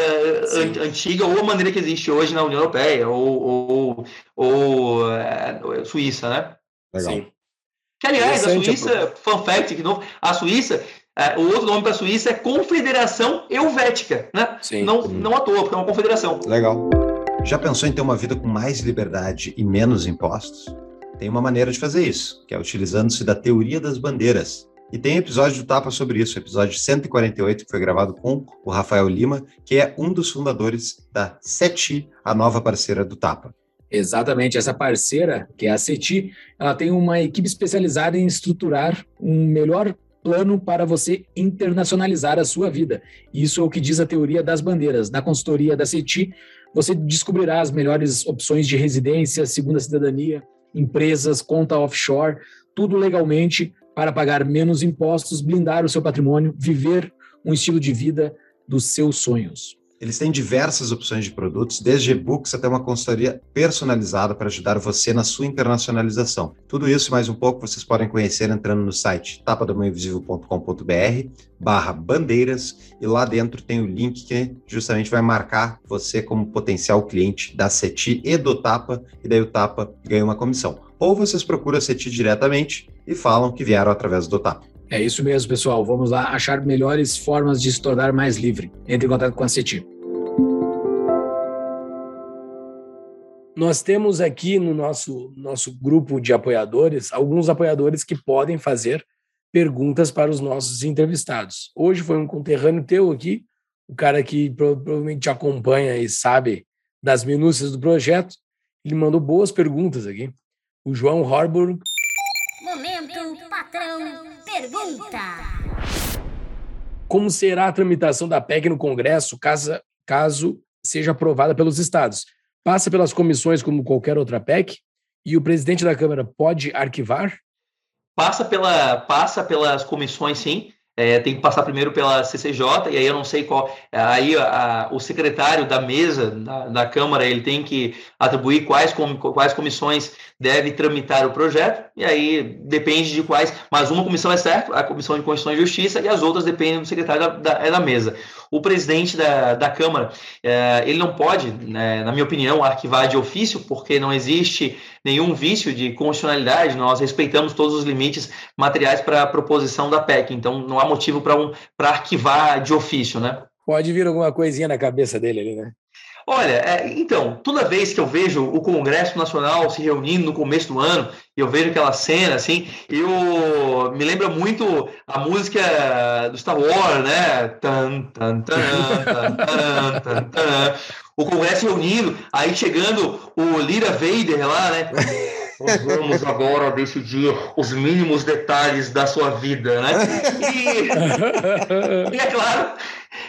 [SPEAKER 3] an antiga ou a maneira que existe hoje na União Europeia ou, ou, ou é, Suíça, né?
[SPEAKER 2] Legal. Sim.
[SPEAKER 3] Que, aliás, a Suíça, fun fact, que não, a Suíça, é, o outro nome para a Suíça é Confederação Helvética, né? Sim. Não, não à toa, porque é uma confederação.
[SPEAKER 2] Legal. Já pensou em ter uma vida com mais liberdade e menos impostos? Tem uma maneira de fazer isso, que é utilizando-se da teoria das bandeiras, e tem episódio do Tapa sobre isso, episódio 148, que foi gravado com o Rafael Lima, que é um dos fundadores da CETI, a nova parceira do Tapa.
[SPEAKER 1] Exatamente, essa parceira, que é a CETI, ela tem uma equipe especializada em estruturar um melhor plano para você internacionalizar a sua vida. Isso é o que diz a teoria das bandeiras. Na consultoria da CETI, você descobrirá as melhores opções de residência, segunda cidadania, empresas, conta offshore, tudo legalmente para pagar menos impostos, blindar o seu patrimônio, viver um estilo de vida dos seus sonhos.
[SPEAKER 2] Eles têm diversas opções de produtos, desde e-books até uma consultoria personalizada para ajudar você na sua internacionalização. Tudo isso e mais um pouco vocês podem conhecer entrando no site tapadamainvisível.com.br barra bandeiras e lá dentro tem o link que justamente vai marcar você como potencial cliente da CETI e do Tapa, e daí o Tapa ganha uma comissão. Ou vocês procuram a CETI diretamente e falam que vieram através do Tapa.
[SPEAKER 1] É isso mesmo, pessoal. Vamos lá achar melhores formas de se tornar mais livre. Entre em contato com a CETI. Nós temos aqui no nosso, nosso grupo de apoiadores alguns apoiadores que podem fazer perguntas para os nossos entrevistados. Hoje foi um conterrâneo teu aqui, o cara que provavelmente te acompanha e sabe das minúcias do projeto. Ele mandou boas perguntas aqui. O João Harburg.
[SPEAKER 4] Momento, patrão, pergunta.
[SPEAKER 1] Como será a tramitação da PEC no Congresso caso, caso seja aprovada pelos estados? passa pelas comissões como qualquer outra PEC e o presidente da Câmara pode arquivar?
[SPEAKER 3] Passa, pela, passa pelas comissões, sim. É, tem que passar primeiro pela CCJ, e aí eu não sei qual. Aí a, a, o secretário da mesa da, da, Câmara ele tem que atribuir quais, com, quais comissões deve tramitar o projeto, e aí depende de quais. Mas uma comissão é certo, a Comissão de Constituição e Justiça, e as outras dependem do secretário da, da, é da mesa o presidente da, da Câmara, é, ele não pode, né, na minha opinião, arquivar de ofício, porque não existe nenhum vício de constitucionalidade, nós respeitamos todos os limites materiais para a proposição da PEC, então não há motivo para um, arquivar de ofício, né?
[SPEAKER 1] Pode vir alguma coisinha na cabeça dele ali, né?
[SPEAKER 3] Olha, é, então, toda vez que eu vejo o Congresso Nacional se reunindo no começo do ano, eu vejo aquela cena, assim, eu me lembra muito a música do Star Wars, né? Tan, tan, tan, tan, tan, tan, tan. O Congresso reunindo, aí chegando o Lira Vader lá, né? Nós vamos agora decidir os mínimos detalhes da sua vida, né? E, e é claro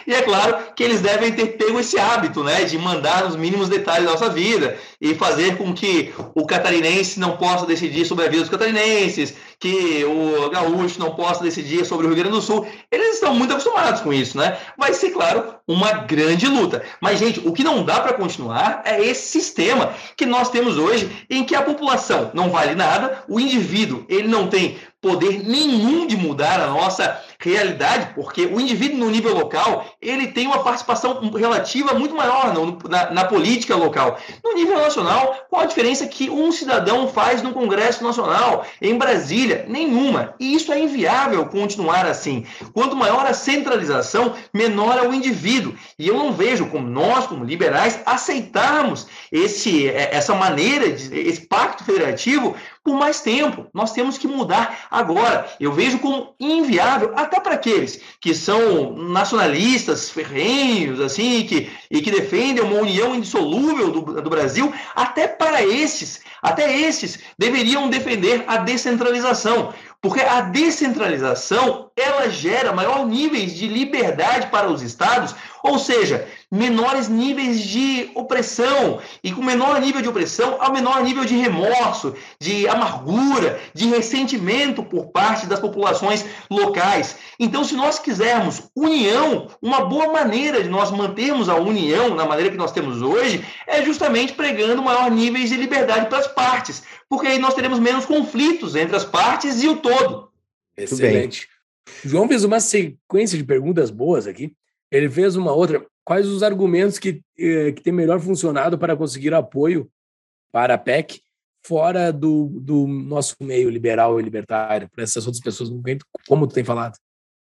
[SPEAKER 3] e é claro que eles devem ter pego esse hábito, né, de mandar os mínimos detalhes da nossa vida e fazer com que o catarinense não possa decidir sobre a vida dos catarinenses, que o gaúcho não possa decidir sobre o Rio Grande do Sul. Eles estão muito acostumados com isso, né? Vai ser, claro, uma grande luta. Mas, gente, o que não dá para continuar é esse sistema que nós temos hoje, em que a população não vale nada, o indivíduo ele não tem poder nenhum de mudar a nossa realidade, porque o indivíduo no nível local ele tem uma participação relativa muito maior no, na, na, política local. No nível nacional, qual a diferença que um cidadão faz no Congresso Nacional, em Brasília? Nenhuma. E isso é inviável continuar assim. Quanto maior a centralização, menor é o indivíduo. E eu não vejo como nós, como liberais, aceitarmos esse, é, essa maneira, de, esse pacto federativo por mais tempo. Nós temos que mudar agora. Eu vejo como inviável, até para aqueles que são nacionalistas ferrenhos, assim, que, e que defendem uma união indissolúvel do, do Brasil, até para esses, até esses deveriam defender a descentralização. Porque a descentralização, ela gera maior níveis de liberdade para os estados, ou seja, menores níveis de opressão. E com menor nível de opressão, há menor nível de remorso, de amargura, de ressentimento por parte das populações locais. Então, se nós quisermos união, uma boa maneira de nós mantermos a união na maneira que nós temos hoje é justamente pregando maior níveis de liberdade para as partes, porque aí nós teremos menos conflitos entre as partes e o todo.
[SPEAKER 1] Excelente. João fez uma sequência de perguntas boas aqui. Ele fez uma outra. Quais os argumentos que, eh, que têm melhor funcionado para conseguir apoio para a PEC fora do, do nosso meio liberal e libertário, para essas outras pessoas, como tu tem falado?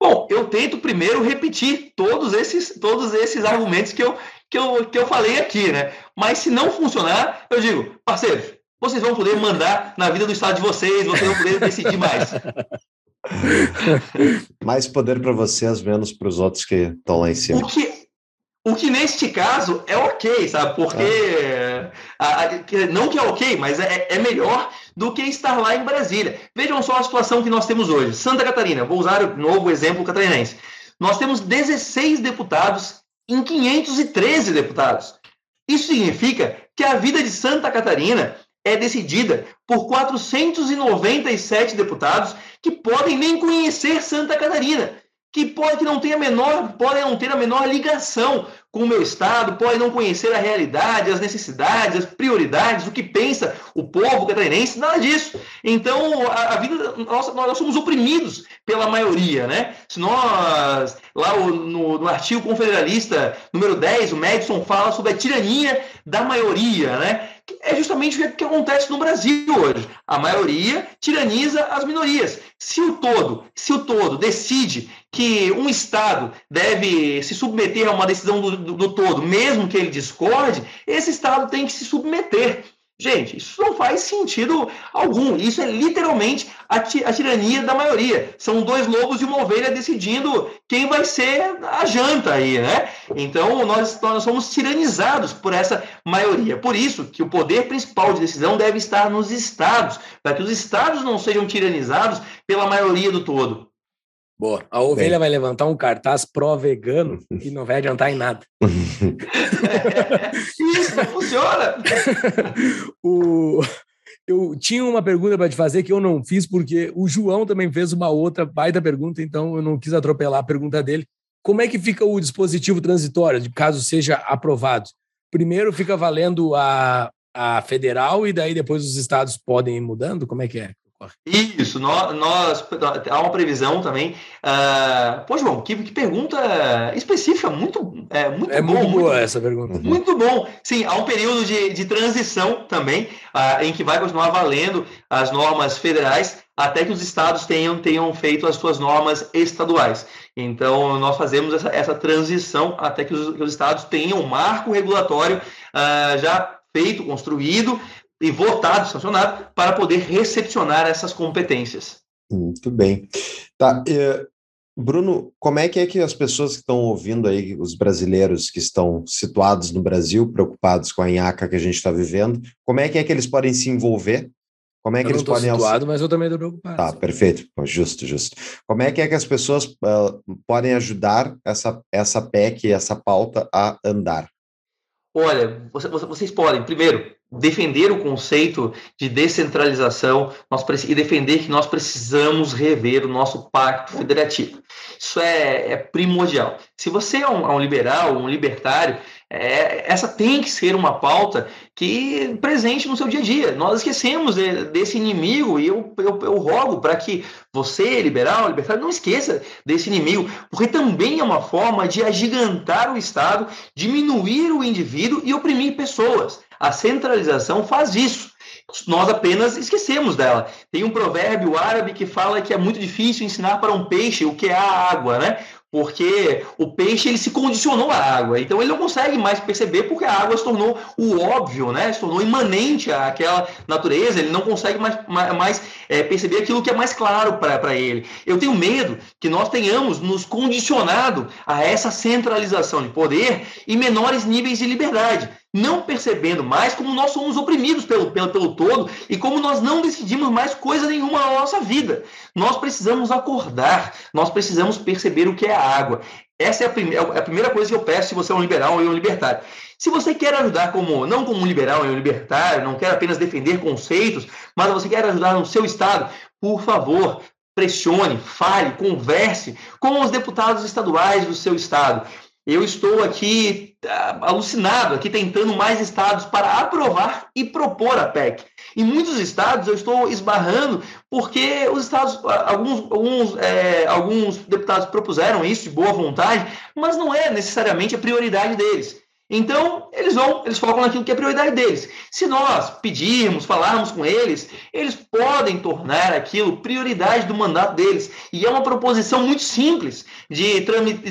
[SPEAKER 3] Bom, eu tento primeiro repetir todos esses, todos esses argumentos que eu, que, eu, que eu falei aqui, né? Mas se não funcionar, eu digo, parceiros, vocês vão poder mandar na vida do estado de vocês, vocês vão poder decidir mais.
[SPEAKER 2] mais poder para vocês, menos para os outros que estão lá em cima.
[SPEAKER 3] O que, o que neste caso é ok, sabe? Porque. É. A, a, não que é ok, mas é, é melhor do que estar lá em Brasília. Vejam só a situação que nós temos hoje. Santa Catarina, vou usar o novo exemplo catarinense. Nós temos 16 deputados em 513 deputados. Isso significa que a vida de Santa Catarina é decidida por 497 deputados que podem nem conhecer Santa Catarina, que pode que não tenha menor, podem não ter a menor ligação com o meu estado, podem não conhecer a realidade, as necessidades, as prioridades, o que pensa o povo catarinense, nada disso. Então, a, a vida, nós, nós somos oprimidos pela maioria, né? Se nós, lá no, no artigo confederalista número 10, o Madison fala sobre a tirania da maioria, né? É justamente o que acontece no Brasil hoje. A maioria tiraniza as minorias. Se o todo, se o todo decide que um Estado deve se submeter a uma decisão do, do, do todo, mesmo que ele discorde, esse Estado tem que se submeter. Gente, isso não faz sentido algum. Isso é literalmente a, a, tirania da maioria. São dois lobos e uma ovelha decidindo quem vai ser a janta aí, né? Então, nós, nós somos tiranizados por essa maioria. Por isso que o poder principal de decisão deve estar nos estados, para que os estados não sejam tiranizados pela maioria do todo.
[SPEAKER 1] Boa. A ovelha Bem. vai levantar um cartaz pró-vegano e não vai adiantar em nada.
[SPEAKER 3] Isso não funciona.
[SPEAKER 1] o... Eu tinha uma pergunta para te fazer que eu não fiz, porque o João também fez uma outra baita pergunta, então eu não quis atropelar a pergunta dele. Como é que fica o dispositivo transitório, de caso seja aprovado? Primeiro fica valendo a, a federal e daí depois os estados podem ir mudando? Como é que é?
[SPEAKER 3] Isso, nós, nós, há uma previsão também. Uh, pô, João, que, que pergunta específica, muito, é, muito
[SPEAKER 1] é
[SPEAKER 3] bom.
[SPEAKER 1] muito boa muito, essa pergunta.
[SPEAKER 3] Muito bom. Sim, há um período de, de transição também, uh, em que vai continuar valendo as normas federais até que os estados tenham, tenham feito as suas normas estaduais. Então, nós fazemos essa, essa transição até que os, que os estados tenham um marco regulatório uh, já feito, construído, e votado, sancionado, para poder recepcionar essas competências.
[SPEAKER 2] Muito bem. Tá, eh, Bruno, como é que é que as pessoas que estão ouvindo aí, os brasileiros que estão situados no Brasil, preocupados com a IACA que a gente está vivendo, como é que é que eles podem se envolver? Como é que
[SPEAKER 1] eu
[SPEAKER 2] eles
[SPEAKER 1] não
[SPEAKER 2] podem
[SPEAKER 1] situado, mas eu também estou preocupado.
[SPEAKER 2] Tá, perfeito, justo, justo. Como é que é que as pessoas uh, podem ajudar essa essa PEC, essa pauta a andar?
[SPEAKER 3] Olha, vocês podem, primeiro, defender o conceito de descentralização nós, e defender que nós precisamos rever o nosso pacto federativo. Isso é, é primordial. Se você é um, é um liberal, um libertário, é, essa tem que ser uma pauta que presente no seu dia a dia. Nós esquecemos de, desse inimigo e eu, eu, eu rogo para que você, liberal, libertário, não esqueça desse inimigo, porque também é uma forma de agigantar o Estado, diminuir o indivíduo e oprimir pessoas. A centralização faz isso. Nós apenas esquecemos dela. Tem um provérbio árabe que fala que é muito difícil ensinar para um peixe o que é a água, né? Porque o peixe ele se condicionou à água, então ele não consegue mais perceber porque a água se tornou o óbvio, né? Se tornou imanente àquela natureza, ele não consegue mais, mais é, perceber aquilo que é mais claro para ele. Eu tenho medo que nós tenhamos nos condicionado a essa centralização de poder e menores níveis de liberdade não percebendo mais como nós somos oprimidos pelo, pelo, pelo todo e como nós não decidimos mais coisa nenhuma na nossa vida. Nós precisamos acordar, nós precisamos perceber o que é a água. Essa é a, primeira, é a primeira coisa que eu peço se você é um liberal ou um libertário. Se você quer ajudar como, não como um liberal e um libertário, não quer apenas defender conceitos, mas você quer ajudar no seu estado, por favor, pressione, fale, converse com os deputados estaduais do seu estado. Eu estou aqui alucinado, aqui tentando mais estados para aprovar e propor a PEC. Em muitos estados eu estou esbarrando porque os estados, alguns, alguns, é, alguns deputados propuseram isso de boa vontade, mas não é necessariamente a prioridade deles. Então, eles vão, eles focam naquilo que é prioridade deles. Se nós pedirmos, falarmos com eles, eles podem tornar aquilo prioridade do mandato deles. E é uma proposição muito simples de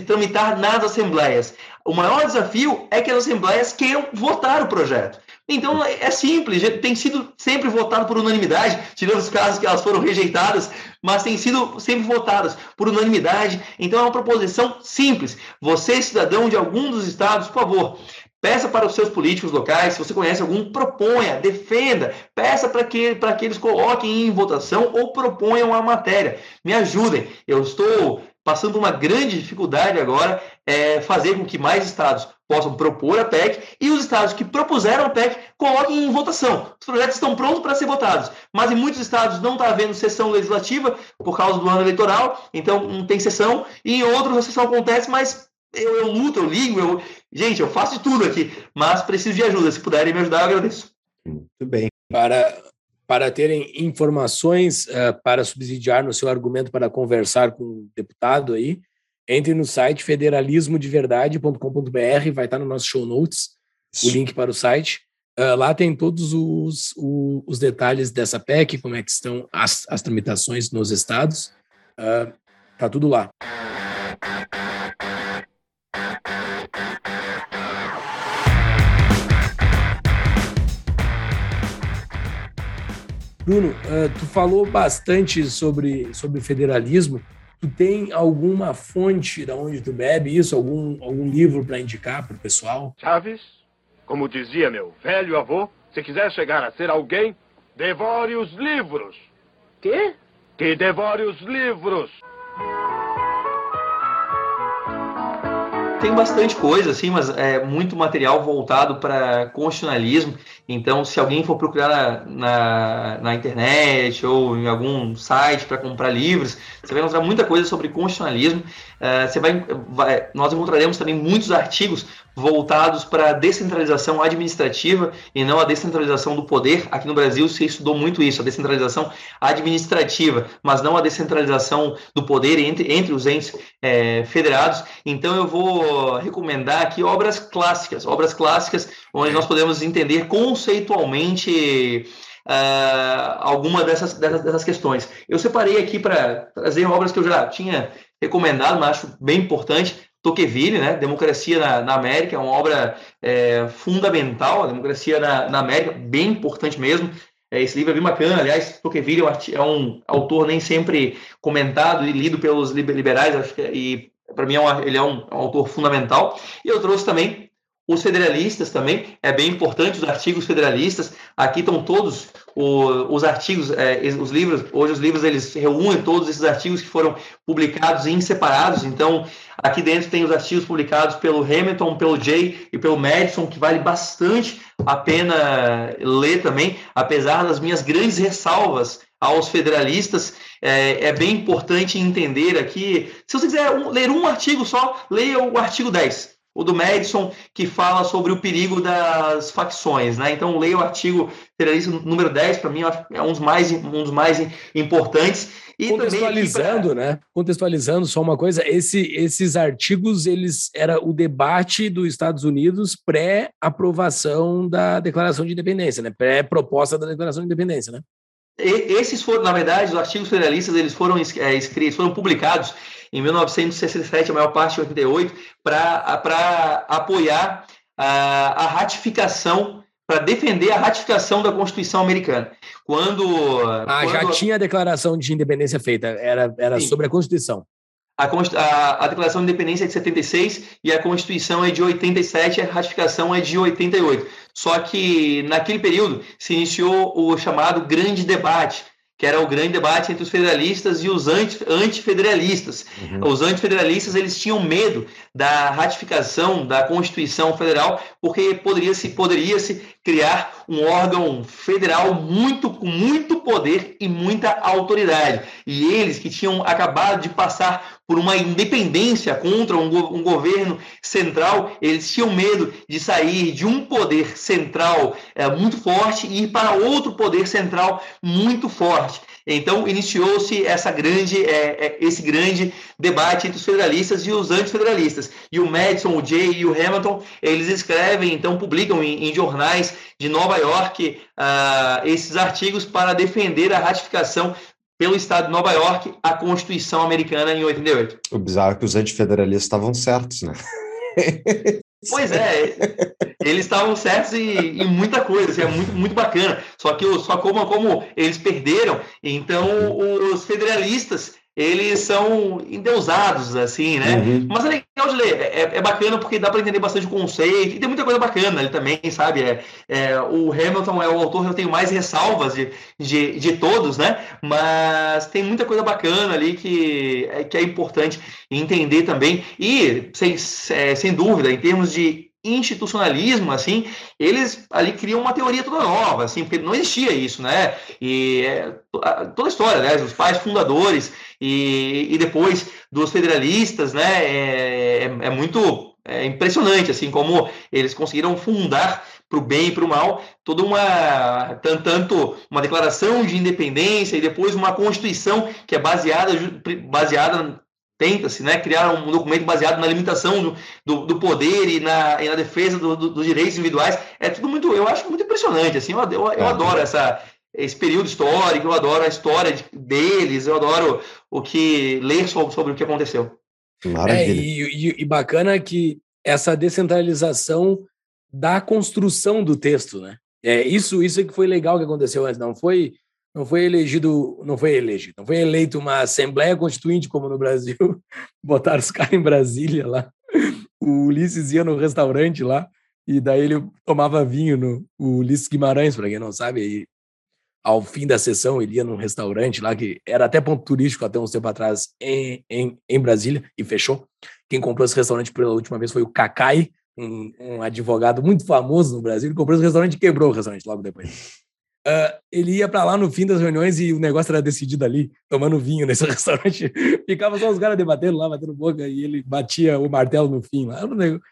[SPEAKER 3] tramitar nas assembleias. O maior desafio é que as assembleias queiram votar o projeto. Então é simples, tem sido sempre votado por unanimidade, tirando os casos que elas foram rejeitadas, mas tem sido sempre votadas por unanimidade. Então é uma proposição simples. Você, cidadão de algum dos estados, por favor, Peça para os seus políticos locais, se você conhece algum, proponha, defenda, peça para que, que eles coloquem em votação ou proponham a matéria. Me ajudem. Eu estou passando uma grande dificuldade agora é fazer com que mais estados possam propor a PEC e os estados que propuseram a PEC coloquem em votação. Os projetos estão prontos para ser votados, mas em muitos estados não está havendo sessão legislativa por causa do ano eleitoral, então não tem sessão, e em outros a sessão acontece, mas eu, eu luto, eu ligo, eu... gente, eu faço de tudo aqui, mas preciso de ajuda. Se puderem me ajudar, eu agradeço.
[SPEAKER 2] Muito bem.
[SPEAKER 1] Para, para terem informações uh, para subsidiar no seu argumento para conversar com o deputado aí, entre no site federalismodeverdade.com.br, vai estar no nosso show notes o link para o site. Uh, lá tem todos os, os, os, detalhes dessa PEC, como é que estão as, as tramitações nos estados. Uh, tá tudo lá. Bruno, uh, tu falou bastante sobre, sobre federalismo. Tu tem alguma fonte da onde tu bebe isso? Algum, algum livro para indicar para o pessoal?
[SPEAKER 5] Chaves, como dizia meu velho avô, se quiser chegar a ser alguém, devore os livros.
[SPEAKER 6] Quê?
[SPEAKER 5] Que devore os livros.
[SPEAKER 3] Tem bastante coisa, assim, mas é muito material voltado para constitucionalismo. Então, se alguém for procurar na, na, na internet ou em algum site para comprar livros, você vai encontrar muita coisa sobre constitucionalismo. Uh, você vai, vai, nós encontraremos também muitos artigos voltados para a descentralização administrativa e não a descentralização do poder. Aqui no Brasil se estudou muito isso, a descentralização administrativa, mas não a descentralização do poder entre, entre os entes é, federados. Então eu vou recomendar aqui obras clássicas, obras clássicas onde nós podemos entender conceitualmente uh, alguma dessas, dessas, dessas questões. Eu separei aqui para trazer obras que eu já tinha recomendado, mas acho bem importante. Tocqueville, né? Democracia na, na América, é uma obra é, fundamental, a democracia na, na, América, bem importante mesmo. É, esse livro é bem bacana, aliás, Tocqueville é um é autor nem sempre comentado e lido pelos liberais, acho que, e para mim é uma, ele é um, é um autor fundamental. E eu trouxe também os federalistas também, é bem importante os artigos federalistas. Aqui estão todos os artigos, é, os livros. Hoje os livros eles reúnem todos esses artigos que foram publicados em separados. Então aqui dentro tem os artigos publicados pelo Hamilton, pelo Jay e pelo Madison, que vale bastante a pena ler também, apesar das minhas grandes ressalvas aos federalistas. É, é, bem importante entender aqui. Se você quiser um, ler um artigo só, leia o artigo 10 o do Madison, que fala sobre o perigo das facções. Né? Então, leia o artigo federalista número 10, para mim é um dos mais, um dos mais importantes.
[SPEAKER 1] E Contextualizando, pra... né? Contextualizando só uma coisa, esse, esses artigos, eles era o debate dos Estados Unidos pré-aprovação da Declaração de Independência, né? Pré-proposta da Declaração de Independência, né?
[SPEAKER 3] esses foram, na verdade, os artigos federalistas, eles foram é, escritos, foram publicados em 1967, a maior parte em 88, para apoiar a, a ratificação, para defender a ratificação da Constituição americana. Quando.
[SPEAKER 1] Ah,
[SPEAKER 3] quando...
[SPEAKER 1] já tinha a declaração de independência feita, era, era sobre a Constituição.
[SPEAKER 3] A, a, a, Declaração de Independência é de 76 e a Constituição é de 87, a ratificação é de 88. Só que naquele período se iniciou o chamado Grande Debate, que era o grande debate entre os federalistas e os antifederalistas. Uhum. Os antifederalistas eles tinham medo da ratificação da Constituição Federal, porque poderia se poderia se criar um órgão federal muito com muito poder e muita autoridade. E eles que tinham acabado de passar por uma independência contra um, go um governo central, eles tinham medo de sair de um poder central é, muito forte e ir para outro poder central muito forte. Então iniciou-se essa grande, é, é, esse grande debate entre os federalistas e os antifederalistas. E o Madison, o Jay e o Hamilton, eles escrevem, então publicam em, em jornais de Nova York uh, esses artigos para defender a ratificação pelo Estado de Nova York a Constituição Americana em 88.
[SPEAKER 2] O bizarro é que os antifederalistas estavam certos, né?
[SPEAKER 3] Pois é, eles estavam certos em, em, muita coisa, assim, é muito, muito bacana. Só que só como, como eles perderam, então os federalistas eles são endeusados, assim, né? Uhum. Mas é legal de ler, é, é bacana porque dá para entender bastante o conceito, e tem muita coisa bacana ali também, sabe? É, é, o Hamilton é o autor que eu tenho mais ressalvas de, de, de, todos, né? Mas tem muita coisa bacana ali que é, que é importante entender também, e sem, é, sem dúvida, em termos de institucionalismo, assim, eles ali criam uma teoria toda nova, assim, porque não existia isso, né? E é, toda a história, né? Os pais fundadores e, e depois dos federalistas, né? É, é, é muito é impressionante, assim, como eles conseguiram fundar para o bem e para o mal toda uma tanto uma declaração de independência e depois uma constituição que é baseada baseada tenta-se né, criar um documento baseado na limitação do, do, do poder e na, e na defesa do, do, dos direitos individuais. É tudo muito, eu acho muito impressionante. Assim, eu, eu, eu é. adoro essa, esse período histórico, eu adoro a história deles, eu adoro o que ler sobre, sobre o que aconteceu.
[SPEAKER 1] É, e, e, e bacana que essa descentralização da construção do texto, né? É isso, isso é que foi legal que aconteceu antes. Não foi não foi elegido, não foi elegido, não foi eleito uma Assembleia Constituinte como no Brasil, botaram os caras em Brasília lá. O Ulisses ia no restaurante lá e daí ele tomava vinho no o Ulisses Guimarães, para quem não sabe, aí ao fim da sessão ele ia num restaurante lá que era até ponto turístico até uns tempo atrás em, em, em Brasília e fechou. Quem comprou esse restaurante pela última vez foi o Cacai, um, um advogado muito famoso no Brasil. Ele comprou esse restaurante e quebrou o restaurante logo depois. Uh, ele ia para lá no fim das reuniões e o negócio era decidido ali, tomando vinho nesse restaurante. Ficava só os caras debatendo lá, batendo boca, e ele batia o martelo no fim lá. Era um negócio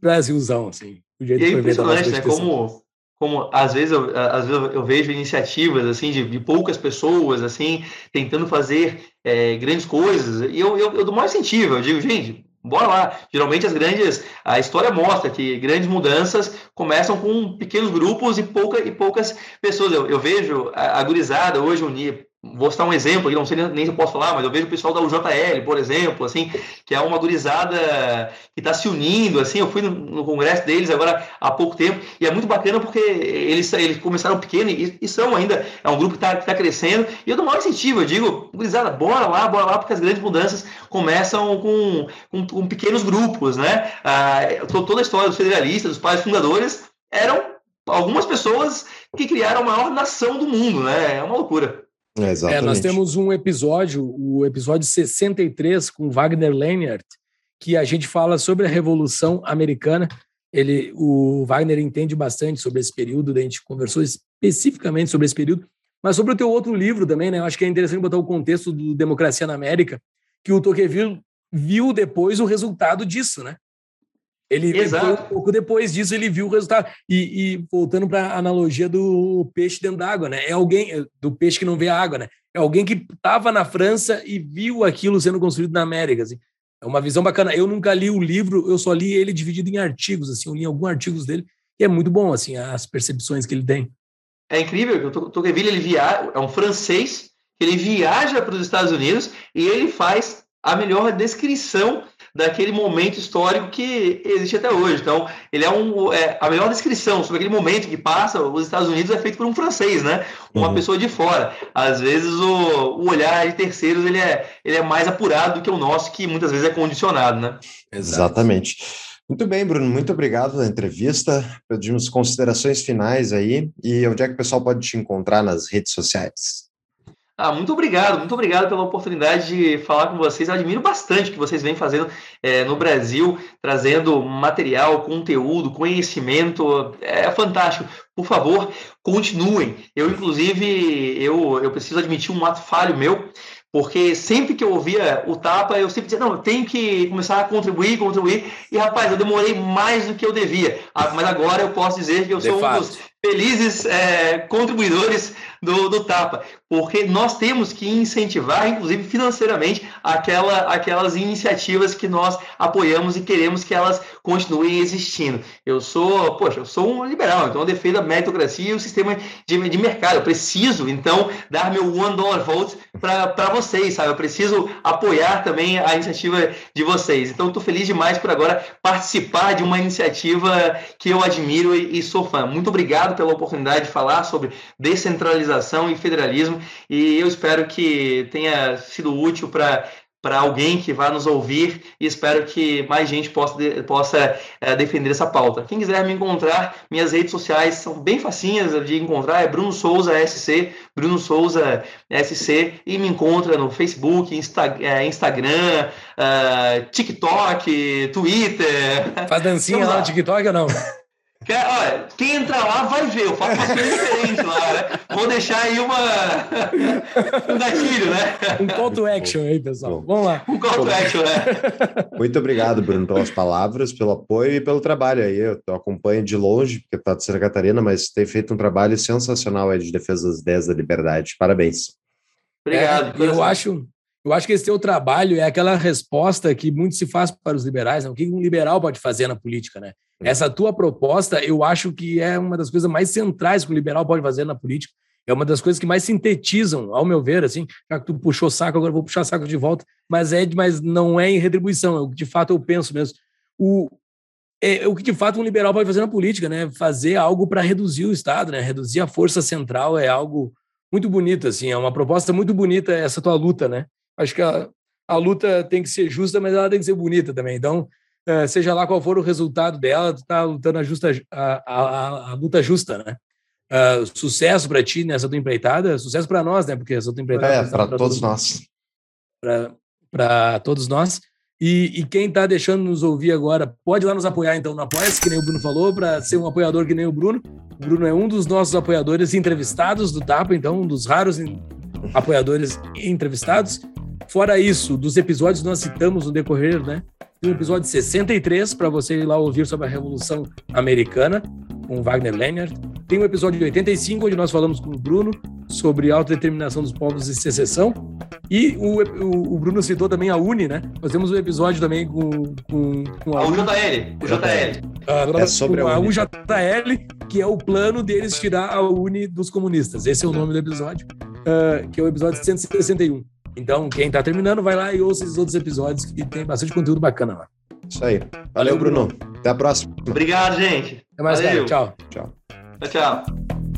[SPEAKER 1] Brasilzão, assim.
[SPEAKER 3] O jeito e é impressionante, né? Como, como às vezes, eu, às vezes eu vejo iniciativas assim de, de poucas pessoas assim tentando fazer é, grandes coisas e eu, eu, eu dou mais incentivo eu digo gente Bora lá. Geralmente as grandes, a história mostra que grandes mudanças começam com pequenos grupos e, pouca, e poucas pessoas. Eu, eu vejo a, a gurizada hoje unir, Vou citar um exemplo aqui, não sei nem se eu posso falar, mas eu vejo o pessoal da UJL, por exemplo, assim, que é uma gurizada que está se unindo, assim, eu fui no, no, congresso deles agora há pouco tempo, e é muito bacana porque eles, eles começaram pequeno e, e são ainda, é um grupo que está tá crescendo, e eu dou maior incentivo, eu digo, gurizada, bora lá, bora lá, porque as grandes mudanças começam com, com, com pequenos grupos, né? Ah, toda a história dos federalistas, dos pais fundadores, eram algumas pessoas que criaram a maior nação do mundo, né? É uma loucura.
[SPEAKER 1] É, é, nós temos um episódio, o episódio 63, com Wagner Leinert, que a gente fala sobre a Revolução Americana. Ele, o Wagner entende bastante sobre esse período, a gente conversou especificamente sobre esse período, mas sobre o teu outro livro também, né? Eu acho que é interessante botar o contexto do Democracia na América, que o Tocqueville viu depois o resultado disso, né? Ele, Exato. um pouco depois disso, ele viu o resultado. E, e voltando para a analogia do peixe dentro d'água, né? É alguém, do peixe que não vê a água, né? É alguém que estava na França e viu aquilo sendo construído na América. Assim. É uma visão bacana. Eu nunca li o livro, eu só li ele dividido em artigos, assim, eu li alguns artigos dele, e é muito bom, assim, as percepções que ele tem.
[SPEAKER 3] É incrível que o Tocqueville, ele via, é um francês, ele viaja para os Estados Unidos e ele faz a melhor descrição daquele momento histórico que existe até hoje. Então, ele é, um, é a melhor descrição sobre aquele momento que passa os Estados Unidos é feito por um francês, né? Uma uhum. pessoa de fora. Às vezes o, o, olhar de terceiros ele é, ele é mais apurado do que o nosso, que muitas vezes é condicionado, né?
[SPEAKER 2] Exatamente. Muito bem, Bruno, muito obrigado pela entrevista. Pedimos considerações finais aí e onde é que o pessoal pode te encontrar nas redes sociais?
[SPEAKER 3] Ah, muito obrigado, muito obrigado pela oportunidade de falar com vocês. Eu admiro bastante o que vocês vêm fazendo é, no Brasil, trazendo material, conteúdo, conhecimento. É fantástico. Por favor, continuem. Eu, inclusive, eu, eu preciso admitir um ato falho meu, porque sempre que eu ouvia o tapa, eu sempre dizia, não, eu tenho que começar a contribuir, contribuir. E, rapaz, eu demorei mais do que eu devia. Ah, mas agora eu posso dizer que eu sou um dos felizes é, contribuidores do, do Tapa, porque nós temos que incentivar, inclusive financeiramente, aquela, aquelas iniciativas que nós apoiamos e queremos que elas continuem existindo. Eu sou, poxa, eu sou um liberal, então eu defendo a meritocracia e o sistema de, de mercado. Eu preciso, então, dar meu one dollar vote para vocês, sabe? Eu preciso apoiar também a iniciativa de vocês. Então, estou feliz demais por agora participar de uma iniciativa que eu admiro e, e sou fã. Muito obrigado pela oportunidade de falar sobre descentralização e federalismo e eu espero que tenha sido útil para para alguém que vai nos ouvir e espero que mais gente possa, possa é, defender essa pauta. Quem quiser me encontrar, minhas redes sociais são bem facinhas de encontrar, é Bruno Souza SC, Bruno Souza SC, e me encontra no Facebook, Insta, é, Instagram, uh, TikTok, Twitter.
[SPEAKER 1] Faz dancinha lá no TikTok ou não?
[SPEAKER 3] olha, quem entrar lá vai ver, eu faço uma coisa diferente lá, né? Vou deixar aí uma... um gatilho, né?
[SPEAKER 1] Um call to action aí, pessoal. Bom. Vamos lá.
[SPEAKER 3] Um call to action, né?
[SPEAKER 2] Muito obrigado, Bruno, pelas palavras, pelo apoio e pelo trabalho aí. Eu acompanho de longe, porque está de Santa Catarina, mas tem feito um trabalho sensacional aí de defesa das ideias da liberdade. Parabéns.
[SPEAKER 1] Obrigado. É, eu acho... Eu acho que esse teu trabalho é aquela resposta que muito se faz para os liberais, né? o que um liberal pode fazer na política, né? Essa tua proposta, eu acho que é uma das coisas mais centrais que o liberal pode fazer na política. É uma das coisas que mais sintetizam, ao meu ver, assim, já que tu puxou saco, agora vou puxar saco de volta, mas é, mas não é em retribuição, é o que de fato eu penso mesmo. O, é, o que de fato um liberal pode fazer na política, né? Fazer algo para reduzir o Estado, né? Reduzir a força central é algo muito bonito, assim, é uma proposta muito bonita essa tua luta, né? Acho que a, a luta tem que ser justa, mas ela tem que ser bonita também. Então, é, seja lá qual for o resultado dela, tu está lutando a, justa, a, a, a luta justa, né? Uh, sucesso para ti nessa tua empreitada, sucesso para nós, né? Porque essa tua empreitada
[SPEAKER 2] é para todos nós,
[SPEAKER 1] para todos nós. E, e quem está deixando nos ouvir agora, pode ir lá nos apoiar então no Apoia-se, que nem o Bruno falou, para ser um apoiador que nem o Bruno. O Bruno é um dos nossos apoiadores entrevistados do Tapa, então um dos raros apoiadores entrevistados. Fora isso, dos episódios nós citamos no decorrer, né? Tem um episódio 63 para você ir lá ouvir sobre a Revolução Americana, com Wagner Leonard. Tem um episódio de 85, onde nós falamos com o Bruno sobre autodeterminação dos povos e secessão. E o, o, o, Bruno citou também a Uni, né? Nós temos um episódio também com, com, com
[SPEAKER 3] a, a UJL. O JL.
[SPEAKER 1] Ah, é sobre a, a UJL, que é o plano deles tirar a Uni dos comunistas. Esse é o nome do episódio, uh, que é o episódio 161. Então, quem está terminando, vai lá e ouça esses outros episódios que tem bastante conteúdo bacana lá.
[SPEAKER 2] Isso aí. Valeu, Bruno. Até a próxima.
[SPEAKER 3] Obrigado, gente.
[SPEAKER 1] Até mais,
[SPEAKER 3] Valeu.
[SPEAKER 1] Cara.
[SPEAKER 2] Tchau.
[SPEAKER 3] Tchau, tchau.